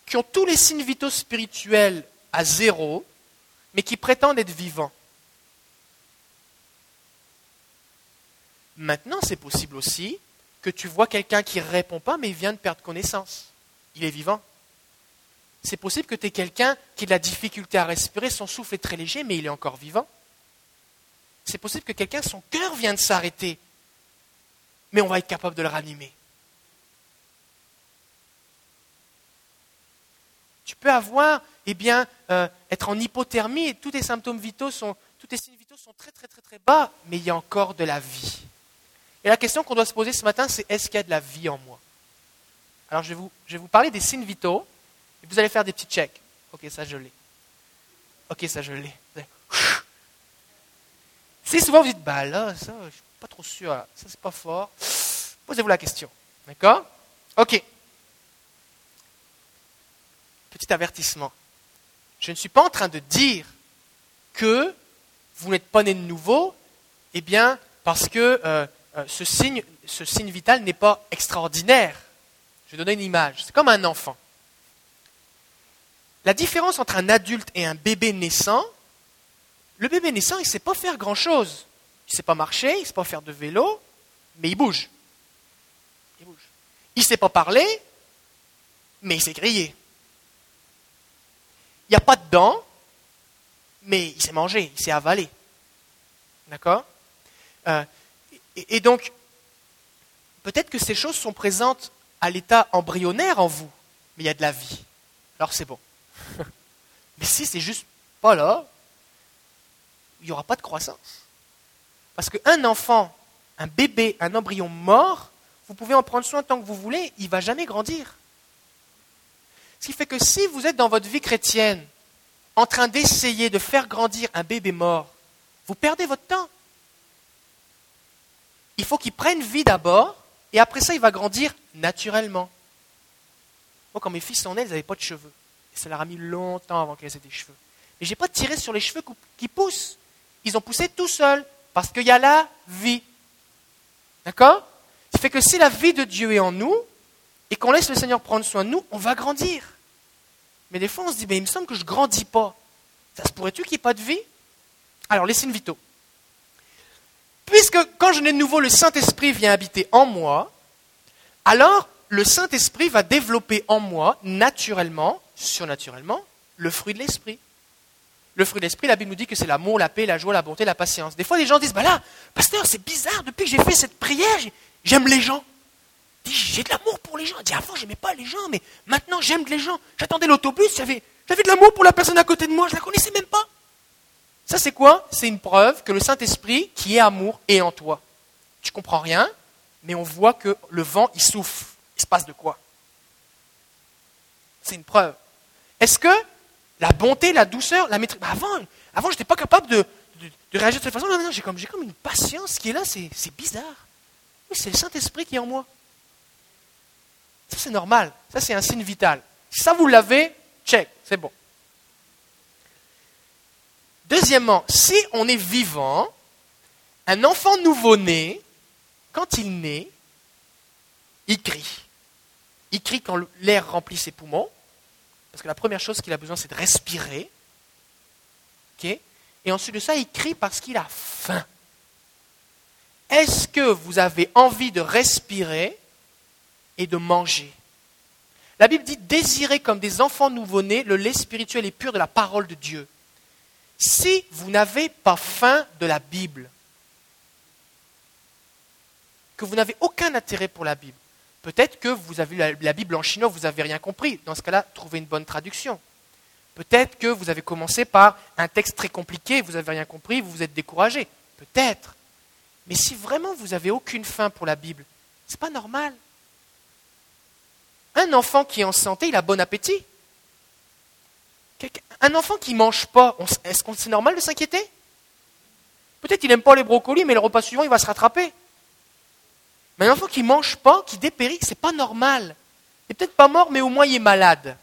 qui ont tous les signes vitaux spirituels à zéro, mais qui prétendent être vivants. Maintenant, c'est possible aussi que tu vois quelqu'un qui ne répond pas, mais vient de perdre connaissance. Il est vivant. C'est possible que tu aies quelqu'un qui a de la difficulté à respirer, son souffle est très léger, mais il est encore vivant. C'est possible que quelqu'un, son cœur vient de s'arrêter, mais on va être capable de le ranimer. Tu peux avoir, eh bien, euh, être en hypothermie et tous tes symptômes vitaux sont, tous tes signes vitaux sont très très très très bas, mais il y a encore de la vie. Et la question qu'on doit se poser ce matin, c'est est-ce qu'il y a de la vie en moi? Alors je vais, vous, parler des signes vitaux et vous allez faire des petits checks. Ok, ça je l'ai. Ok, ça je l'ai. Si souvent vous dites, bah là, ça, je pas trop sûr, ça c'est pas fort. Posez-vous la question. D'accord? Ok. petit avertissement. Je ne suis pas en train de dire que vous n'êtes pas né de nouveau, eh bien, parce que euh, ce, signe, ce signe vital n'est pas extraordinaire. Je vais donner une image. C'est comme un enfant. La différence entre un adulte et un bébé naissant, le bébé naissant, il ne sait pas faire grand-chose. Il ne sait pas marcher, il ne sait pas faire de vélo, mais il bouge. Il bouge. Il ne sait pas parler, mais il sait griller. Il n'y a pas de dents, mais il sait manger, il sait avaler. D'accord? Euh, et, et donc, peut-être que ces choses sont présentes à l'état embryonnaire en vous, mais il y a de la vie. Alors c'est bon. mais si c'est juste pas là, il n'y aura pas de croissance. Parce qu'un enfant, un bébé, un embryon mort, vous pouvez en prendre soin tant que vous voulez, il ne va jamais grandir. Ce qui fait que si vous êtes dans votre vie chrétienne en train d'essayer de faire grandir un bébé mort, vous perdez votre temps. Il faut qu'il prenne vie d'abord, et après ça, il va grandir naturellement. Moi, quand mes fils sont nés, ils n'avaient pas de cheveux. Et ça leur a mis longtemps avant qu'ils aient des cheveux. Mais je n'ai pas tiré sur les cheveux qui poussent. Ils ont poussé tout seuls, parce qu'il y a la vie. D'accord? Ce qui fait que si la vie de Dieu est en nous, et qu'on laisse le Seigneur prendre soin de nous, on va grandir. Mais des fois, on se dit, mais il me semble que je ne grandis pas. Ça se pourrait-tu qu'il n'y ait pas de vie? Alors, les signes vitaux. Puisque quand je nais de nouveau, le Saint-Esprit vient habiter en moi, alors le Saint-Esprit va développer en moi, naturellement, surnaturellement, le fruit de l'Esprit. Le fruit de l'Esprit, la Bible nous dit que c'est l'amour, la paix, la joie, la bonté, la patience. Des fois, les gens disent, bah là, pasteur, c'est bizarre, depuis que j'ai fait cette prière, j'aime les gens j'ai de l'amour pour les gens. dit, avant, j'aimais pas les gens, mais maintenant, j'aime les gens. J'attendais l'autobus, j'avais, de l'amour pour la personne à côté de moi, je la connaissais même pas. Ça, c'est quoi? C'est une preuve que le Saint-Esprit, qui est amour, est en toi. Tu comprends rien, mais on voit que le vent, il souffle. Il se passe de quoi? C'est une preuve. Est-ce que la bonté, la douceur, la maîtrise? Bah, avant, avant je n'étais pas capable de, réagir de cette façon. Maintenant, j'ai comme, comme une patience qui est là, c'est, c'est bizarre. Oui, c'est le Saint-Esprit qui est en moi. Ça, c'est normal. Ça, c'est un signe vital. Si ça, vous l'avez, check, c'est bon. Deuxièmement, si on est vivant, un enfant nouveau-né, quand il naît, il crie. Il crie quand l'air remplit ses poumons, parce que la première chose qu'il a besoin, c'est de respirer. Et ensuite de ça, il crie parce qu'il a faim. Est-ce que vous avez envie de respirer et de manger? La Bible dit désirez comme des enfants nouveau-nés le lait spirituel et pur de la parole de Dieu. Si vous n'avez pas faim de la Bible, que vous n'avez aucun intérêt pour la Bible, peut-être que vous avez la Bible en chinois, vous n'avez rien compris. Dans ce cas-là, trouvez une bonne traduction. Peut-être que vous avez commencé par un texte très compliqué, vous n'avez rien compris, vous vous êtes découragé. Peut-être. Mais si vraiment vous n'avez aucune faim pour la Bible, ce n'est pas normal. Un enfant qui est en santé, il a bon appétit. Un enfant qui ne mange pas, est-ce que c'est normal de s'inquiéter? Peut-être qu'il n'aime pas les brocolis, mais le repas suivant, il va se rattraper. Mais un enfant qui ne mange pas, qui dépérit, c'est pas normal. Il n'est peut-être pas mort, mais au moins il est malade.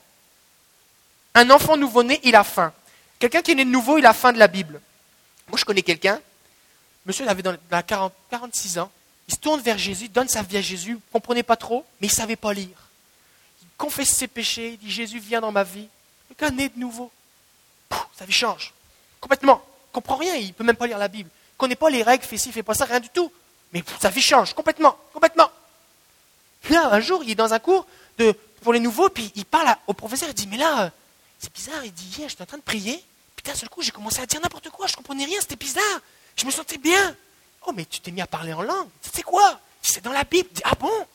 Un enfant nouveau-né, il a faim. Quelqu'un qui est né de nouveau, il a faim de la Bible. Moi, je connais quelqu'un, monsieur il avait dans, 46 ans, il se tourne vers Jésus, donne sa vie à Jésus, il ne comprenait pas trop, mais il ne savait pas lire confesse ses péchés, il dit Jésus vient dans ma vie. Gars naît de nouveau. sa vie change. Complètement. Il ne comprend rien, il ne peut même pas lire la Bible. Il ne connaît pas les règles, fait ci, fait pas ça, rien du tout. Mais sa vie change complètement, complètement. là, un jour, il est dans un cours de, pour les nouveaux, puis il parle au professeur, il dit, mais là, c'est bizarre, il dit, hier, j'étais en train de prier, puis d'un seul coup, j'ai commencé à dire n'importe quoi, je ne comprenais rien, c'était bizarre, je me sentais bien. Oh, mais tu t'es mis à parler en langue, c'est quoi? C'est dans la Bible. Ah bon?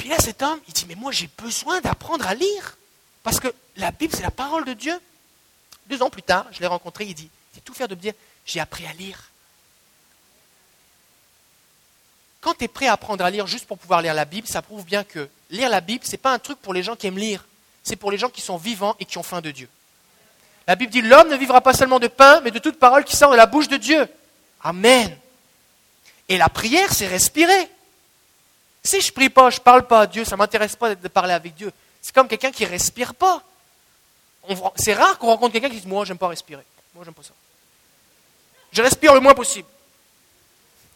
Puis là, cet homme, il dit, mais moi j'ai besoin d'apprendre à lire. Parce que la Bible, c'est la parole de Dieu. Deux ans plus tard, je l'ai rencontré, il dit, c'est tout faire de me dire, j'ai appris à lire. Quand tu es prêt à apprendre à lire juste pour pouvoir lire la Bible, ça prouve bien que lire la Bible, ce n'est pas un truc pour les gens qui aiment lire, c'est pour les gens qui sont vivants et qui ont faim de Dieu. La Bible dit, l'homme ne vivra pas seulement de pain, mais de toute parole qui sort de la bouche de Dieu. Amen. Et la prière, c'est respirer. Si je prie pas, je parle pas à Dieu, ça m'intéresse pas de parler avec Dieu. C'est comme quelqu'un qui respire pas. C'est rare qu'on rencontre quelqu'un qui dit Moi, j'aime pas respirer. Moi, pas ça. Je respire le moins possible.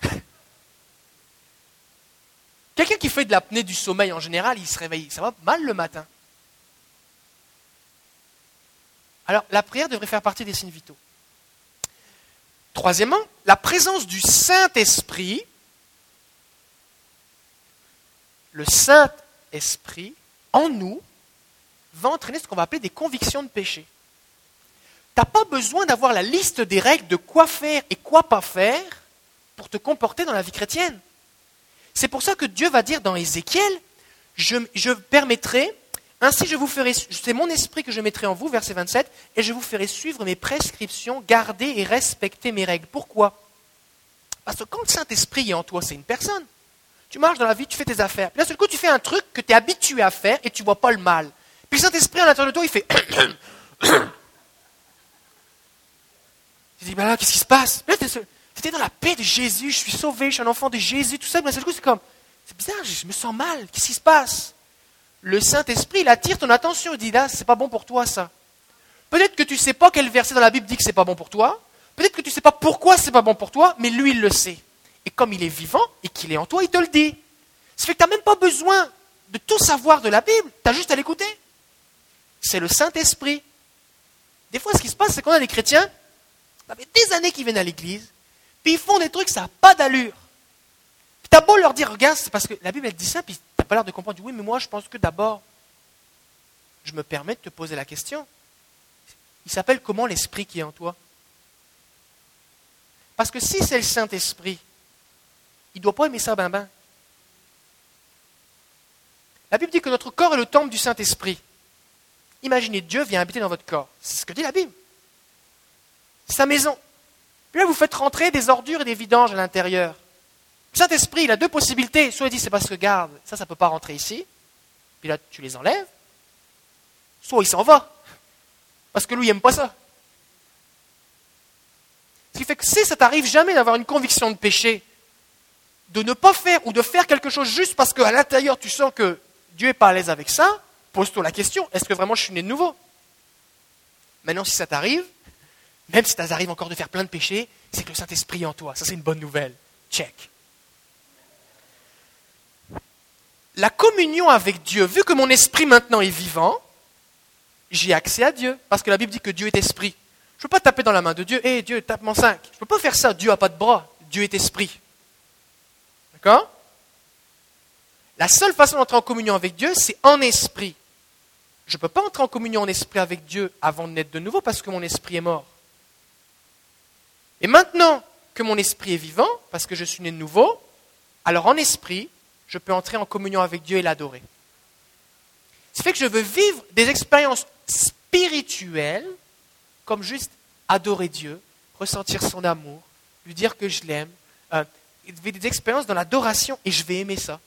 quelqu'un qui fait de l'apnée du sommeil en général, il se réveille, ça va mal le matin. Alors, la prière devrait faire partie des signes vitaux. Troisièmement, la présence du Saint-Esprit. Le Saint-Esprit en nous va entraîner ce qu'on va appeler des convictions de péché. Tu n'as pas besoin d'avoir la liste des règles de quoi faire et quoi pas faire pour te comporter dans la vie chrétienne. C'est pour ça que Dieu va dire dans Ézéchiel, je, je permettrai ainsi, je vous ferai, c'est mon esprit que je mettrai en vous, verset 27, et je vous ferai suivre mes prescriptions, garder et respecter mes règles. Pourquoi? Parce que quand le Saint-Esprit est en toi, c'est une personne. Tu marches dans la vie, tu fais tes affaires. Puis là, seul coup, tu fais un truc que tu es habitué à faire et tu vois pas le mal. Puis le Saint-Esprit, à l'intérieur de toi, il fait. tu dis, ben là, qu'est-ce qui se passe? Là, es dans la paix de Jésus, je suis sauvé, je suis un enfant de Jésus, tout ça. Mais seul coup, c'est comme, c'est bizarre, je me sens mal, qu'est-ce qui se passe? Le Saint-Esprit, il attire ton attention. Il dit là, c'est pas bon pour toi ça. Peut-être que tu ne sais pas quel verset dans la Bible dit que c'est pas bon pour toi. Peut-être que tu sais pas pourquoi c'est pas bon pour toi, mais lui, il le sait. Et comme il est vivant et qu'il est en toi, il te le dit. Ça fait que tu n'as même pas besoin de tout savoir de la Bible. Tu as juste à l'écouter. C'est le Saint-Esprit. Des fois, ce qui se passe, c'est qu'on a des chrétiens, ça fait des années qu'ils viennent à l'église, puis ils font des trucs, ça n'a pas d'allure. Puis tu as beau leur dire, regarde, c'est parce que la Bible, elle dit ça, puis n'as pas l'air de comprendre. Oui, mais moi, je pense que d'abord, je me permets de te poser la question. Il s'appelle comment l'esprit qui est en toi? Parce que si c'est le Saint-Esprit, il ne doit pas aimer ça, ben. La Bible dit que notre corps est le temple du Saint-Esprit. Imaginez, Dieu vient habiter dans votre corps. C'est ce que dit la Bible. Sa maison. Puis là, vous faites rentrer des ordures et des vidanges à l'intérieur. Saint-Esprit, il a deux possibilités. Soit il dit, c'est parce que garde, ça, ça ne peut pas rentrer ici. Puis là, tu les enlèves. Soit il s'en va. Parce que lui, il n'aime pas ça. Ce qui fait que si ça t'arrive jamais d'avoir une conviction de péché, de ne pas faire ou de faire quelque chose juste parce qu'à l'intérieur tu sens que Dieu n'est pas à l'aise avec ça, pose-toi la question, est-ce que vraiment je suis né de nouveau? Maintenant, si ça t'arrive, même si ça t'arrive encore de faire plein de péchés, c'est que le Saint-Esprit est en toi. Ça, c'est une bonne nouvelle. Check. la communion avec Dieu, vu que mon esprit maintenant est vivant, j'ai accès à Dieu. Parce que la Bible dit que Dieu est esprit. Je ne peux pas taper dans la main de Dieu, hé Dieu, tape mon 5. Je ne peux pas faire ça, Dieu n'a pas de bras, Dieu est esprit. La seule façon d'entrer en communion avec Dieu, c'est en esprit. Je ne peux pas entrer en communion en esprit avec Dieu avant de naître de nouveau parce que mon esprit est mort. Et maintenant que mon esprit est vivant, parce que je suis né de nouveau, alors en esprit, je peux entrer en communion avec Dieu et l'adorer. Ce fait que je veux vivre des expériences spirituelles, comme juste adorer Dieu, ressentir son amour, lui dire que je l'aime, euh, des expériences dans l'adoration, et je vais aimer ça.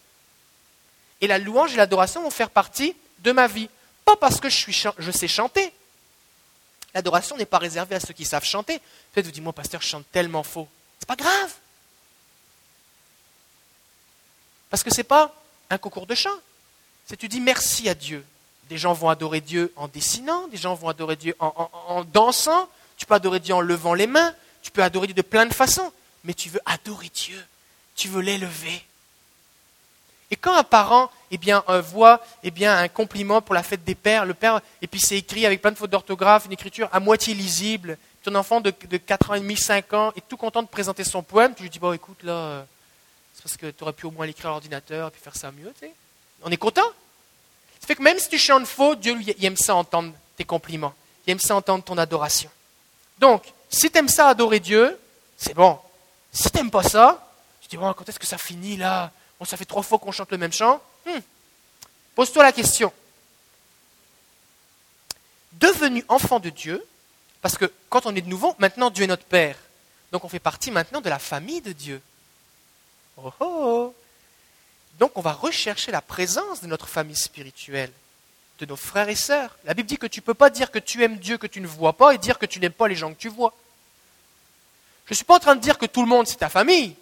Et la louange et l'adoration vont faire partie de ma vie. Pas parce que je, suis je sais chanter. L'adoration n'est pas réservée à ceux qui savent chanter. Peut-être vous dites, moi, pasteur, je chante tellement faux. C'est pas grave. Parce que ce n'est pas un concours de chant. C'est tu dis merci à Dieu. Des gens vont adorer Dieu en dessinant, des gens vont adorer Dieu en, dansant, tu peux adorer Dieu en levant les mains, tu peux adorer Dieu de plein de façons, mais tu veux adorer Dieu, tu veux l'élever. Et quand un parent eh bien, euh, voit eh bien, un compliment pour la fête des pères, le père, et puis c'est écrit avec plein de fautes d'orthographe, une écriture à moitié lisible, ton enfant de, de 4 ans et demi, 5 ans est tout content de présenter son poème, tu lui dis, bon écoute là, euh, parce que tu aurais pu au moins l'écrire à l'ordinateur et puis faire ça mieux. Tu sais. On est content. Ça fait que même si tu chantes faux, Dieu il aime ça entendre tes compliments. Il aime ça entendre ton adoration. Donc, si tu aimes ça adorer Dieu, c'est bon. Si tu n'aimes pas ça, tu dis, bon, quand est-ce que ça finit là? Ça fait trois fois qu'on chante le même chant. Hmm. Pose-toi la question. Devenu enfant de Dieu, parce que quand on est de nouveau, maintenant Dieu est notre Père. Donc on fait partie maintenant de la famille de Dieu. Oh, oh. Donc on va rechercher la présence de notre famille spirituelle, de nos frères et sœurs. La Bible dit que tu ne peux pas dire que tu aimes Dieu que tu ne vois pas et dire que tu n'aimes pas les gens que tu vois. Je ne suis pas en train de dire que tout le monde c'est ta famille.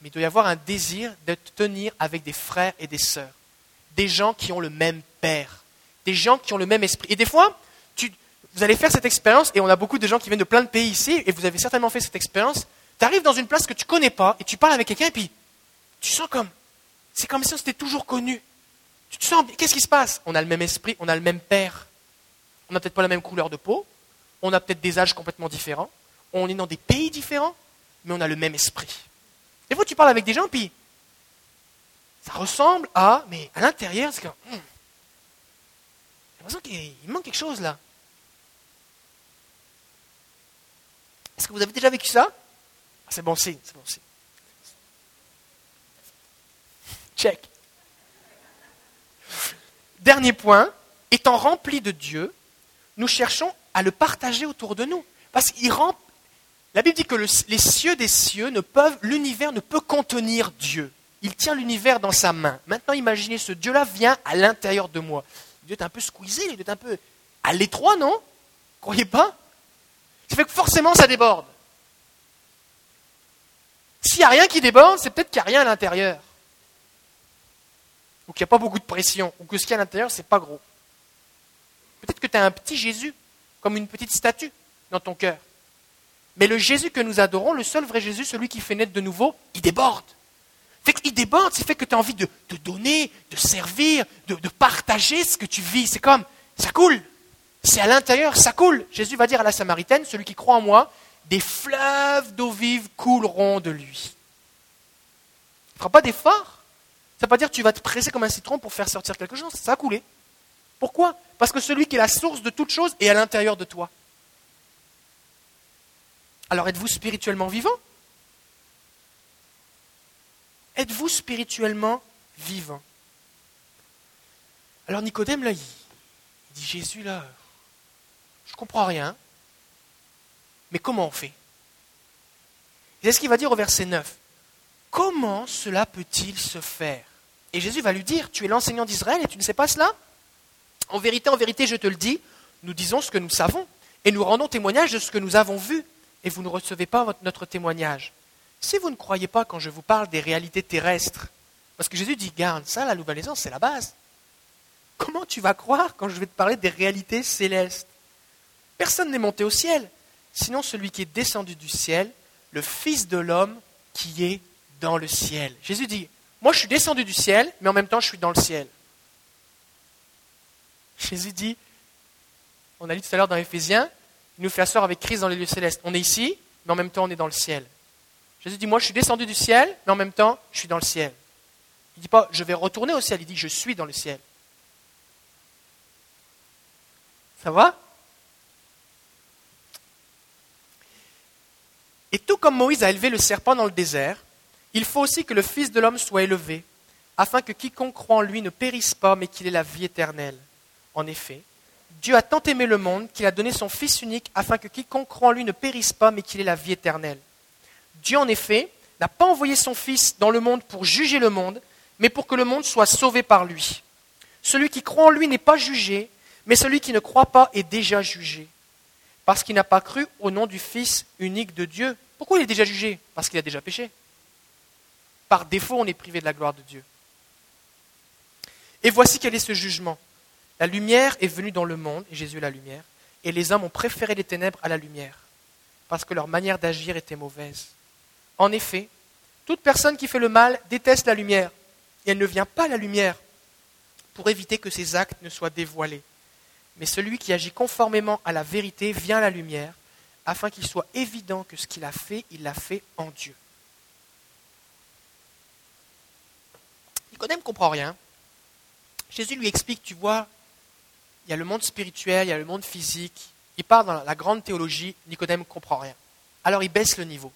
mais il doit y avoir un désir de tenir avec des frères et des sœurs, des gens qui ont le même Père, des gens qui ont le même esprit. Et des fois, vous allez faire cette expérience, et on a beaucoup de gens qui viennent de plein de pays ici, et vous avez certainement fait cette expérience. Tu arrives dans une place que tu connais pas, et tu parles avec quelqu'un, et puis tu sens comme, c'est comme si on s'était toujours connu. Tu te sens, qu'est-ce qui se passe? On a le même esprit, on a le même Père. On n'a peut-être pas la même couleur de peau, on a peut-être des âges complètement différents, on est dans des pays différents, mais on a le même esprit. Des fois, tu parles avec des gens, puis ça ressemble à, mais à l'intérieur, c'est comme, hmm, j'ai l'impression qu'il manque quelque chose là. Est-ce que vous avez déjà vécu ça? Ah, C'est bon signe, c'est bon signe. Check. Dernier point, étant rempli de Dieu, nous cherchons à le partager autour de nous. Parce qu'il rend... La Bible dit que les cieux des cieux ne peuvent, l'univers ne peut contenir Dieu. Il tient l'univers dans sa main. Maintenant, imaginez, ce Dieu-là vient à l'intérieur de moi. Dieu est un peu squeezé, il est un peu à l'étroit, non? Croyez pas? Ça fait que forcément, ça déborde. S'il n'y a rien qui déborde, c'est peut-être qu'il n'y a rien à l'intérieur. Ou qu'il n'y a pas beaucoup de pression. Ou que ce qu'il y a à l'intérieur, c'est pas gros. Peut-être que tu as un petit Jésus, comme une petite statue dans ton cœur. Mais le Jésus que nous adorons, le seul vrai Jésus, celui qui fait naître de nouveau, il déborde. Fait qu'il déborde, c'est fait que tu as envie de, donner, de servir, de, partager ce que tu vis. C'est comme, ça coule. C'est à l'intérieur, ça coule. Jésus va dire à la Samaritaine, celui qui croit en moi, des fleuves d'eau vive couleront de lui. Il ne fera pas d'effort. Ça ne veut pas dire que tu vas te presser comme un citron pour faire sortir quelque chose. Ça va couler. Pourquoi? Parce que celui qui est la source de toute chose est à l'intérieur de toi. Alors êtes-vous spirituellement vivant? Êtes-vous spirituellement vivant? Alors Nicodème, là, il, dit Jésus, là, je comprends rien, mais comment on fait? C'est ce qu'il va dire au verset 9. Comment cela peut-il se faire? Et Jésus va lui dire, tu es l'enseignant d'Israël et tu ne sais pas cela? En vérité, en vérité, je te le dis, nous disons ce que nous savons et nous rendons témoignage de ce que nous avons vu et vous ne recevez pas notre témoignage. Si vous ne croyez pas quand je vous parle des réalités terrestres, parce que Jésus dit, garde, ça, la nouvelle c'est la base. Comment tu vas croire quand je vais te parler des réalités célestes? Personne n'est monté au ciel, sinon celui qui est descendu du ciel, le Fils de l'homme qui est dans le ciel. Jésus dit, moi je suis descendu du ciel, mais en même temps je suis dans le ciel. Jésus dit, on a lu tout à l'heure dans Éphésiens, il nous fait asseoir avec Christ dans les lieux célestes. On est ici, mais en même temps on est dans le ciel. Jésus dit, moi je suis descendu du ciel, mais en même temps je suis dans le ciel. Il ne dit pas, je vais retourner au ciel, il dit, je suis dans le ciel. Ça va? Et tout comme Moïse a élevé le serpent dans le désert, il faut aussi que le Fils de l'homme soit élevé, afin que quiconque croit en lui ne périsse pas, mais qu'il ait la vie éternelle. En effet, Dieu a tant aimé le monde qu'il a donné son Fils unique, afin que quiconque croit en lui ne périsse pas, mais qu'il ait la vie éternelle. Dieu, en effet, n'a pas envoyé son Fils dans le monde pour juger le monde, mais pour que le monde soit sauvé par lui. Celui qui croit en lui n'est pas jugé, mais celui qui ne croit pas est déjà jugé, parce qu'il n'a pas cru au nom du Fils unique de Dieu. Pourquoi il est déjà jugé? Parce qu'il a déjà péché. Par défaut, on est privé de la gloire de Dieu. Et voici quel est ce jugement. La lumière est venue dans le monde, et Jésus la lumière, et les hommes ont préféré les ténèbres à la lumière, parce que leur manière d'agir était mauvaise. En effet, toute personne qui fait le mal déteste la lumière, et elle ne vient pas à la lumière pour éviter que ses actes ne soient dévoilés. Mais celui qui agit conformément à la vérité vient à la lumière, afin qu'il soit évident que ce qu'il a fait, il l'a fait en Dieu. Nicodème ne comprend rien. Jésus lui explique, tu vois, il y a le monde spirituel, il y a le monde physique. Il part dans la grande théologie, Nicodème ne comprend rien. Alors il baisse le niveau.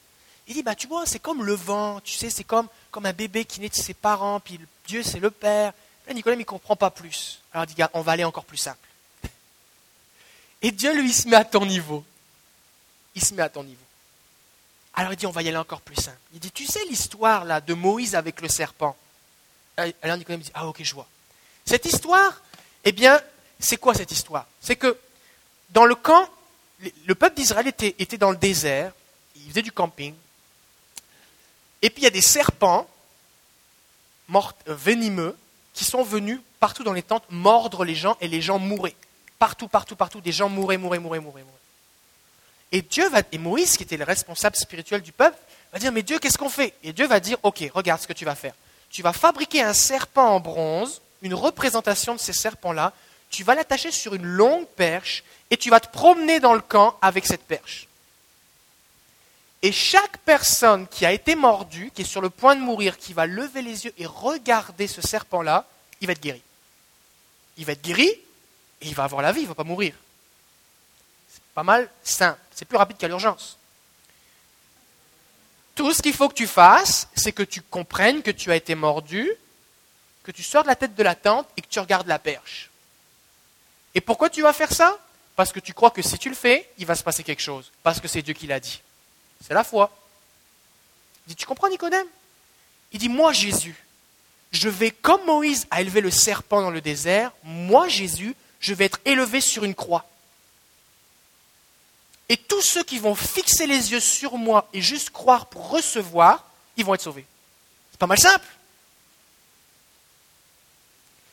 Il dit, bah, tu vois, c'est comme le vent, tu sais, c'est comme, comme un bébé qui naît de ses parents, puis Dieu c'est le Père. Là, Nicolas, il ne comprend pas plus. Alors il dit, on va aller encore plus simple. Et Dieu, lui, il se met à ton niveau. Il se met à ton niveau. Alors il dit, on va y aller encore plus simple. Il dit, tu sais l'histoire là de Moïse avec le serpent? Alors Nicolas me dit, ah ok, je vois. Cette histoire, eh bien, c'est quoi cette histoire? C'est que dans le camp, le peuple d'Israël était, dans le désert, il faisait du camping, Et puis il y a des serpents euh, venimeux qui sont venus partout dans les tentes mordre les gens et les gens mouraient. Partout, partout, partout, des gens mouraient, mouraient, mouraient, mouraient. mouraient. Et Dieu va, et Moïse, qui était le responsable spirituel du peuple, va dire, mais Dieu, qu'est-ce qu'on fait? Et Dieu va dire, ok, regarde ce que tu vas faire. Tu vas fabriquer un serpent en bronze, une représentation de ces serpents-là, tu vas l'attacher sur une longue perche, et tu vas te promener dans le camp avec cette perche. Et chaque personne qui a été mordue, qui est sur le point de mourir, qui va lever les yeux et regarder ce serpent-là, il va être guéri. Il va être guéri et il va avoir la vie, il ne va pas mourir. C'est pas mal simple. C'est plus rapide qu'à l'urgence. Tout ce qu'il faut que tu fasses, c'est que tu comprennes que tu as été mordu, que tu sors de la tête de la tente et que tu regardes la perche. Et pourquoi tu vas faire ça? Parce que tu crois que si tu le fais, il va se passer quelque chose. Parce que c'est Dieu qui l'a dit. C'est la foi. Il dit, tu comprends Nicodème? Il dit, moi Jésus, je vais, comme Moïse a élevé le serpent dans le désert, moi Jésus, je vais être élevé sur une croix. Et tous ceux qui vont fixer les yeux sur moi et juste croire pour recevoir, ils vont être sauvés. C'est pas mal simple.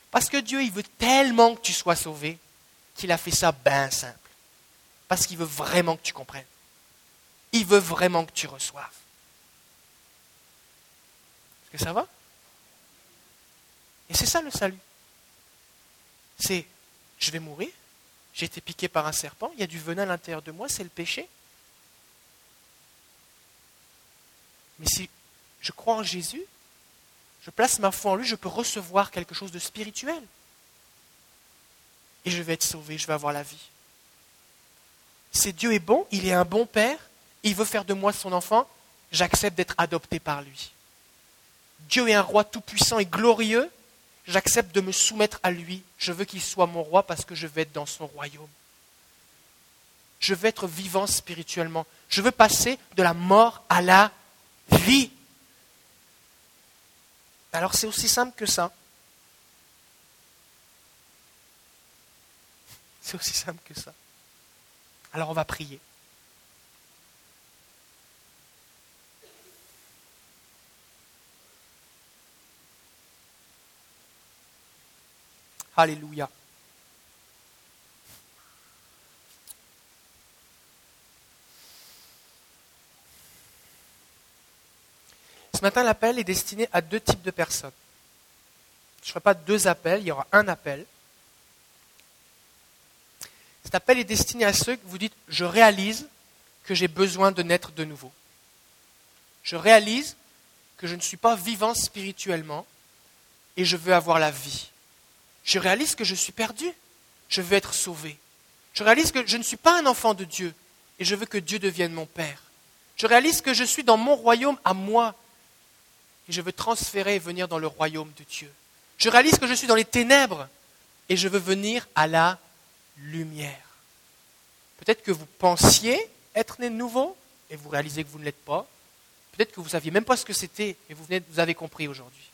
Parce que Dieu, il veut tellement que tu sois sauvé qu'il a fait ça bien simple. Parce qu'il veut vraiment que tu comprennes. Il veut vraiment que tu reçoives. Est-ce que ça va? Et c'est ça le salut. C'est, je vais mourir, j'ai été piqué par un serpent, il y a du venin à l'intérieur de moi, c'est le péché. Mais si je crois en Jésus, je place ma foi en lui, je peux recevoir quelque chose de spirituel. Et je vais être sauvé, je vais avoir la vie. C'est Dieu est bon, il est un bon Père, il veut faire de moi son enfant, j'accepte d'être adopté par lui. Dieu est un roi tout-puissant et glorieux, j'accepte de me soumettre à lui. Je veux qu'il soit mon roi parce que je veux être dans son royaume. Je veux être vivant spirituellement. Je veux passer de la mort à la vie. Alors c'est aussi simple que ça. C'est aussi simple que ça. Alors on va prier. Alléluia. Ce matin, l'appel est destiné à deux types de personnes. Je ne ferai pas deux appels, il y aura un appel. Cet appel est destiné à ceux que vous dites, je réalise que j'ai besoin de naître de nouveau. Je réalise que je ne suis pas vivant spirituellement et je veux avoir la vie. Je réalise que je suis perdu. Je veux être sauvé. Je réalise que je ne suis pas un enfant de Dieu et je veux que Dieu devienne mon Père. Je réalise que je suis dans mon royaume à moi et je veux transférer et venir dans le royaume de Dieu. Je réalise que je suis dans les ténèbres et je veux venir à la lumière. Peut-être que vous pensiez être né de nouveau et vous réalisez que vous ne l'êtes pas. Peut-être que vous ne saviez même pas ce que c'était, mais vous, vous avez compris aujourd'hui.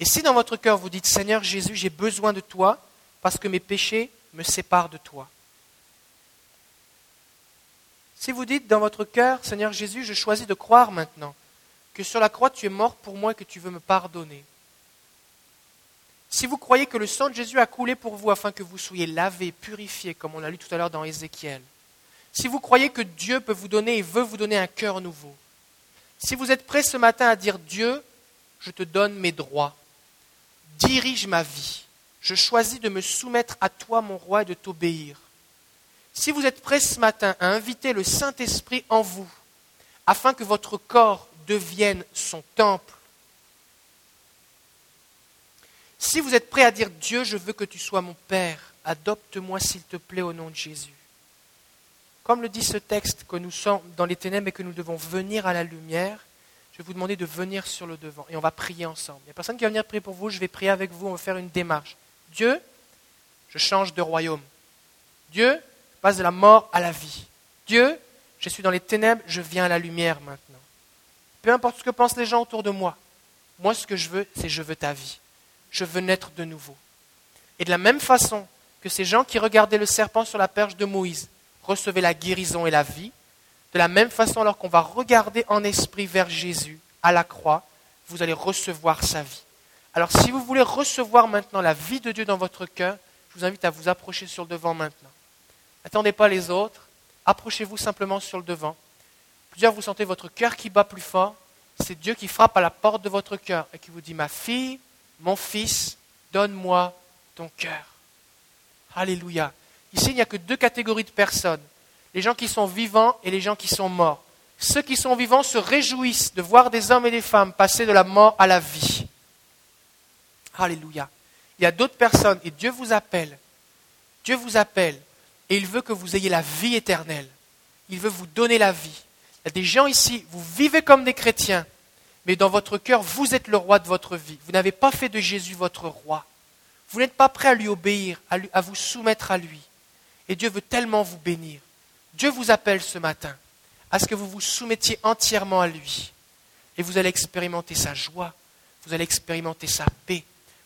Et si dans votre cœur vous dites, Seigneur Jésus, j'ai besoin de toi parce que mes péchés me séparent de toi. Si vous dites dans votre cœur, Seigneur Jésus, je choisis de croire maintenant que sur la croix tu es mort pour moi et que tu veux me pardonner. Si vous croyez que le sang de Jésus a coulé pour vous afin que vous soyez lavés, purifiés, comme on l'a lu tout à l'heure dans Ézéchiel, si vous croyez que Dieu peut vous donner et veut vous donner un cœur nouveau, si vous êtes prêt ce matin à dire Dieu, je te donne mes droits, dirige ma vie. Je choisis de me soumettre à toi, mon roi, et de t'obéir. Si vous êtes prêt ce matin à inviter le Saint-Esprit en vous, afin que votre corps devienne son temple, si vous êtes prêt à dire Dieu, je veux que tu sois mon Père, adopte-moi s'il te plaît au nom de Jésus. Comme le dit ce texte, que nous sommes dans les ténèbres et que nous devons venir à la lumière, je vais vous demander de venir sur le devant et on va prier ensemble. Il n'y a personne qui va venir prier pour vous, je vais prier avec vous, on va faire une démarche. Dieu, je change de royaume. Dieu, passe de la mort à la vie. Dieu, je suis dans les ténèbres, je viens à la lumière maintenant. Peu importe ce que pensent les gens autour de moi, moi ce que je veux, c'est je veux ta vie. Je veux naître de nouveau. Et de la même façon que ces gens qui regardaient le serpent sur la perche de Moïse recevaient la guérison et la vie, De la même façon, alors qu'on va regarder en esprit vers Jésus à la croix, vous allez recevoir sa vie. Alors si vous voulez recevoir maintenant la vie de Dieu dans votre cœur, je vous invite à vous approcher sur le devant maintenant. N'attendez pas les autres, approchez-vous simplement sur le devant. Plusieurs, vous sentez votre cœur qui bat plus fort. C'est Dieu qui frappe à la porte de votre cœur et qui vous dit, ma fille, mon fils, donne-moi ton cœur. Alléluia. Ici, il n'y a que deux catégories de personnes. Les gens qui sont vivants et les gens qui sont morts. Ceux qui sont vivants se réjouissent de voir des hommes et des femmes passer de la mort à la vie. Alléluia. Il y a d'autres personnes et Dieu vous appelle. Dieu vous appelle et il veut que vous ayez la vie éternelle. Il veut vous donner la vie. Il y a des gens ici, vous vivez comme des chrétiens, mais dans votre cœur, vous êtes le roi de votre vie. Vous n'avez pas fait de Jésus votre roi. Vous n'êtes pas prêt à lui obéir, à, vous soumettre à lui. Et Dieu veut tellement vous bénir. Dieu vous appelle ce matin à ce que vous vous soumettiez entièrement à lui. Et vous allez expérimenter sa joie, vous allez expérimenter sa paix,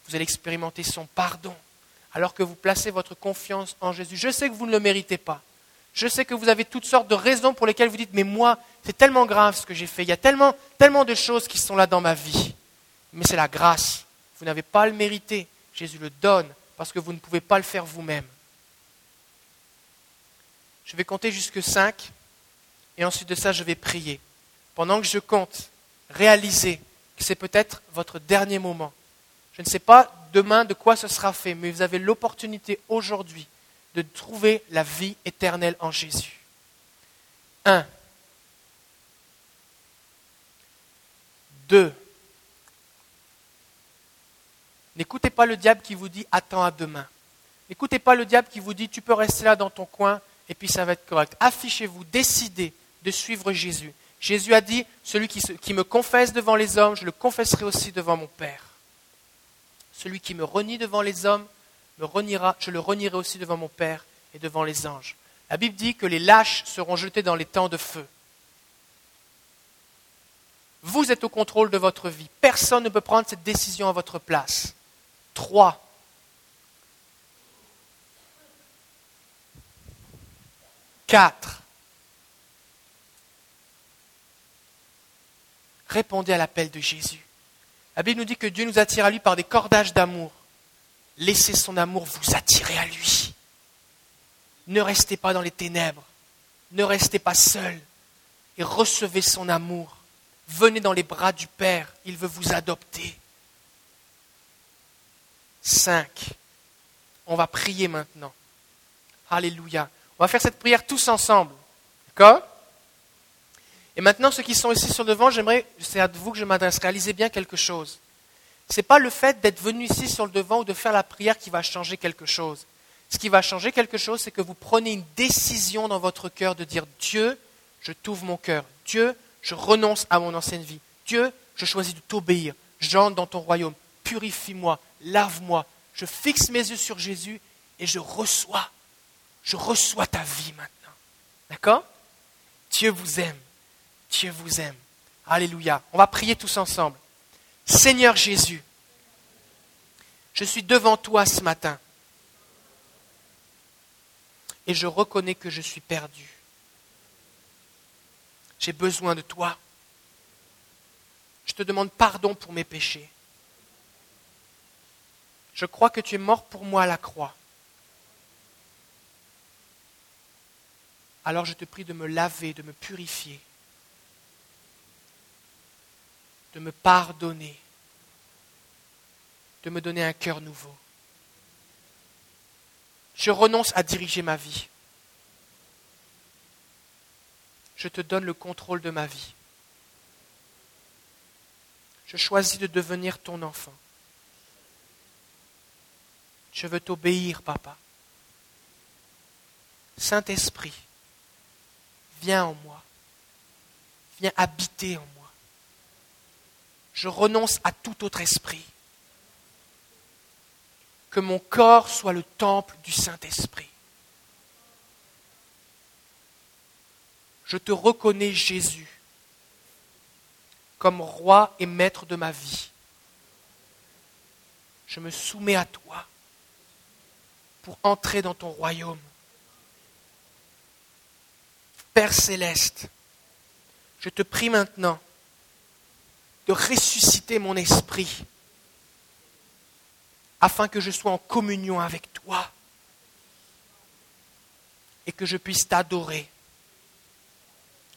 vous allez expérimenter son pardon, alors que vous placez votre confiance en Jésus. Je sais que vous ne le méritez pas. Je sais que vous avez toutes sortes de raisons pour lesquelles vous dites, mais moi, c'est tellement grave ce que j'ai fait. Il y a tellement, de choses qui sont là dans ma vie. Mais c'est la grâce. Vous n'avez pas le mériter. Jésus le donne parce que vous ne pouvez pas le faire vous-même. Je vais compter jusque 5 et ensuite de ça, je vais prier. Pendant que je compte, réalisez que c'est peut-être votre dernier moment. Je ne sais pas demain de quoi ce sera fait, mais vous avez l'opportunité aujourd'hui de trouver la vie éternelle en Jésus. 1. 2. N'écoutez pas le diable qui vous dit attends à demain. N'écoutez pas le diable qui vous dit tu peux rester là dans ton coin et puis ça va être correct. Affichez-vous, décidez de suivre Jésus. Jésus a dit, celui qui, qui, me confesse devant les hommes, je le confesserai aussi devant mon Père. Celui qui me renie devant les hommes, je le renierai aussi devant mon Père et devant les anges. La Bible dit que les lâches seront jetés dans les temps de feu. Vous êtes au contrôle de votre vie. Personne ne peut prendre cette décision à votre place. Trois. Quatre. Répondez à l'appel de Jésus. La Bible nous dit que Dieu nous attire à lui par des cordages d'amour. Laissez son amour vous attirer à lui. Ne restez pas dans les ténèbres. Ne restez pas seul. Et recevez son amour. Venez dans les bras du Père. Il veut vous adopter. Cinq. On va prier maintenant. Alléluia. On va faire cette prière tous ensemble. D'accord? Et maintenant, ceux qui sont ici sur le devant, j'aimerais, c'est à vous que je m'adresse, réalisez bien quelque chose. Ce n'est pas le fait d'être venu ici sur le devant ou de faire la prière qui va changer quelque chose. Ce qui va changer quelque chose, c'est que vous prenez une décision dans votre cœur de dire Dieu, je t'ouvre mon cœur. Dieu, je renonce à mon ancienne vie. Dieu, je choisis de t'obéir. J'entre dans ton royaume. Purifie-moi, lave-moi. Je fixe mes yeux sur Jésus et je reçois. Je reçois ta vie maintenant. D'accord? Dieu vous aime. Dieu vous aime. Alléluia. On va prier tous ensemble. Seigneur Jésus, je suis devant toi ce matin et je reconnais que je suis perdu. J'ai besoin de toi. Je te demande pardon pour mes péchés. Je crois que tu es mort pour moi à la croix. Alors je te prie de me laver, de me purifier de me pardonner, de me donner un cœur nouveau. Je renonce à diriger ma vie. Je te donne le contrôle de ma vie. Je choisis de devenir ton enfant. Je veux t'obéir, papa. Saint-Esprit, viens en moi. Viens habiter en moi je renonce à tout autre esprit. Que mon corps soit le temple du Saint-Esprit. Je te reconnais, Jésus, comme roi et maître de ma vie. Je me soumets à toi pour entrer dans ton royaume. Père céleste, Je te prie maintenant de ressusciter mon esprit afin que je sois en communion avec toi et que je puisse t'adorer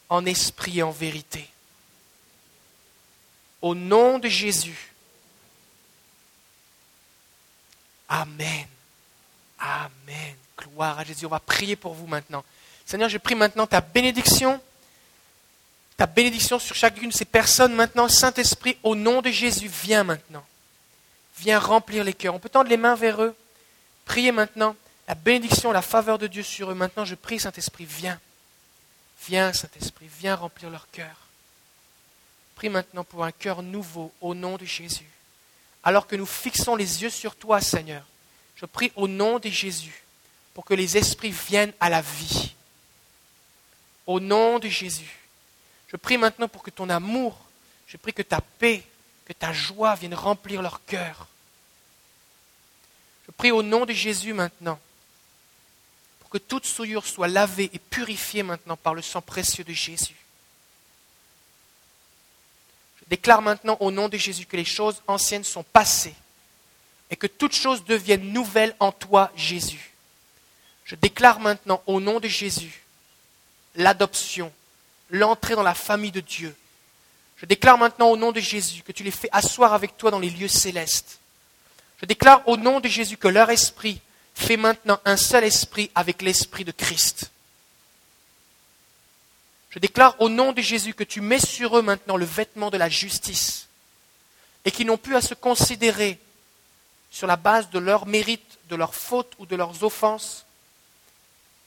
en esprit et en vérité. Au nom de Jésus. Amen. Amen. Gloire à Jésus. On va prier pour vous maintenant. Seigneur, je prie maintenant ta bénédiction, ta bénédiction sur chacune de ces personnes maintenant. Saint-Esprit, au nom de Jésus, viens maintenant. Viens remplir les cœurs. On peut tendre les mains vers eux. Priez maintenant la bénédiction, la faveur de Dieu sur eux. Maintenant, je prie, Saint-Esprit, viens. Viens, Saint-Esprit, viens remplir leur cœur. Prie maintenant pour un cœur nouveau au nom de Jésus. Alors que nous fixons les yeux sur toi, Seigneur, je prie au nom de Jésus pour que les esprits viennent à la vie. Au nom de Jésus. Je prie maintenant pour que ton amour, je prie que ta paix, que ta joie vienne remplir leur cœur. Je prie au nom de Jésus maintenant que toute souillure soit lavée et purifiée maintenant par le sang précieux de Jésus. Je déclare maintenant au nom de Jésus que les choses anciennes sont passées et que toutes choses deviennent nouvelles en toi, Jésus. Je déclare maintenant au nom de Jésus l'adoption, l'entrée dans la famille de Dieu. Je déclare maintenant au nom de Jésus que tu les fais asseoir avec toi dans les lieux célestes. Je déclare au nom de Jésus que leur esprit Fais maintenant un seul esprit avec l'esprit de Christ. Je déclare au nom de Jésus que tu mets sur eux maintenant le vêtement de la justice et qu'ils n'ont plus à se considérer sur la base de leurs mérites, de leurs fautes ou de leurs offenses,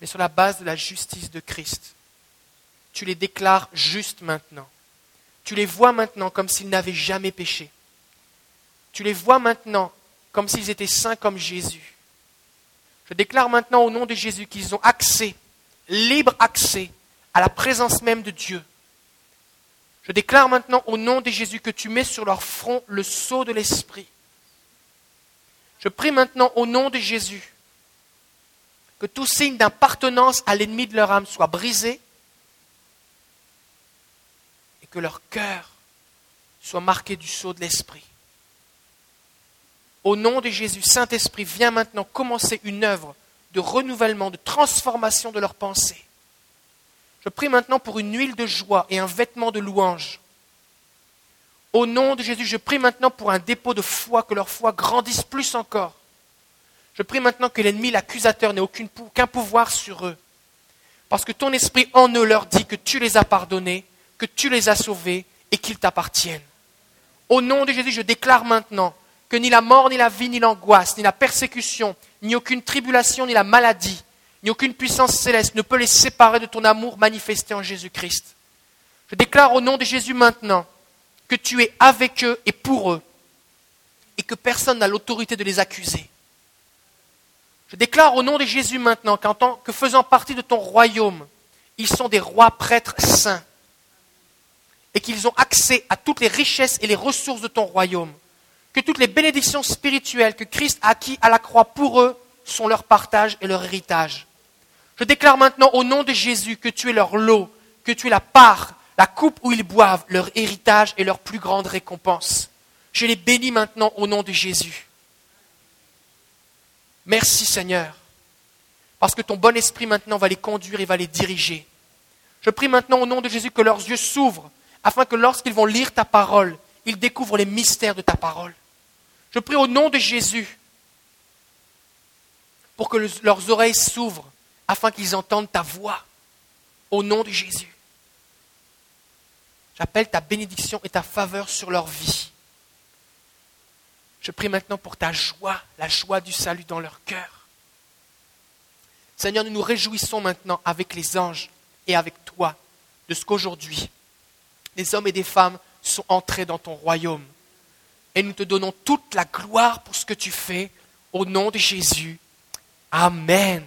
mais sur la base de la justice de Christ. Tu les déclares justes maintenant. Tu les vois maintenant comme s'ils n'avaient jamais péché. Tu les vois maintenant comme s'ils étaient saints comme Jésus. Je déclare maintenant au nom de Jésus qu'ils ont accès, libre accès à la présence même de Dieu. Je déclare maintenant au nom de Jésus que tu mets sur leur front le sceau de l'Esprit. Je prie maintenant au nom de Jésus que tout signe d'appartenance à l'ennemi de leur âme soit brisé que leur cœur soit marqué du sceau de l'Esprit. Au nom de Jésus, Saint-Esprit, viens maintenant commencer une œuvre de renouvellement, de transformation de leurs pensées. Je prie maintenant pour une huile de joie et un vêtement de louange. Au nom de Jésus, je prie maintenant pour un dépôt de foi, que leur foi grandisse plus encore. Je prie maintenant que l'ennemi, l'accusateur, n'ait aucun pouvoir sur eux. Parce que ton esprit en eux leur dit que tu les as pardonnés, que tu les as sauvés et qu'ils t'appartiennent. Au nom de Jésus, je déclare maintenant que ni la mort, ni la vie, ni l'angoisse, ni la persécution, ni aucune tribulation, ni la maladie, ni aucune puissance céleste ne peut les séparer de ton amour manifesté en Jésus-Christ. Je déclare au nom de Jésus maintenant que tu es avec eux et pour eux, et que personne n'a l'autorité de les accuser. Je déclare au nom de Jésus maintenant qu'en tant que faisant partie de ton royaume, ils sont des rois prêtres saints, et qu'ils ont accès à toutes les richesses et les ressources de ton royaume que toutes les bénédictions spirituelles que Christ a acquis à la croix pour eux sont leur partage et leur héritage. Je déclare maintenant au nom de Jésus que tu es leur lot, que tu es la part, la coupe où ils boivent, leur héritage et leur plus grande récompense. Je les bénis maintenant au nom de Jésus. Merci Seigneur, parce que ton bon esprit maintenant va les conduire et va les diriger. Je prie maintenant au nom de Jésus que leurs yeux s'ouvrent, afin que lorsqu'ils vont lire ta parole, ils découvrent les mystères de ta parole. Je prie au nom de Jésus pour que leurs oreilles s'ouvrent afin qu'ils entendent ta voix. Au nom de Jésus. J'appelle ta bénédiction et ta faveur sur leur vie. Je prie maintenant pour ta joie, la joie du salut dans leur cœur. Seigneur, nous nous réjouissons maintenant avec les anges et avec toi de ce qu'aujourd'hui, les hommes et des femmes sont entrés dans ton royaume et nous te donnons toute la gloire pour ce que tu fais au nom de Jésus. Amen.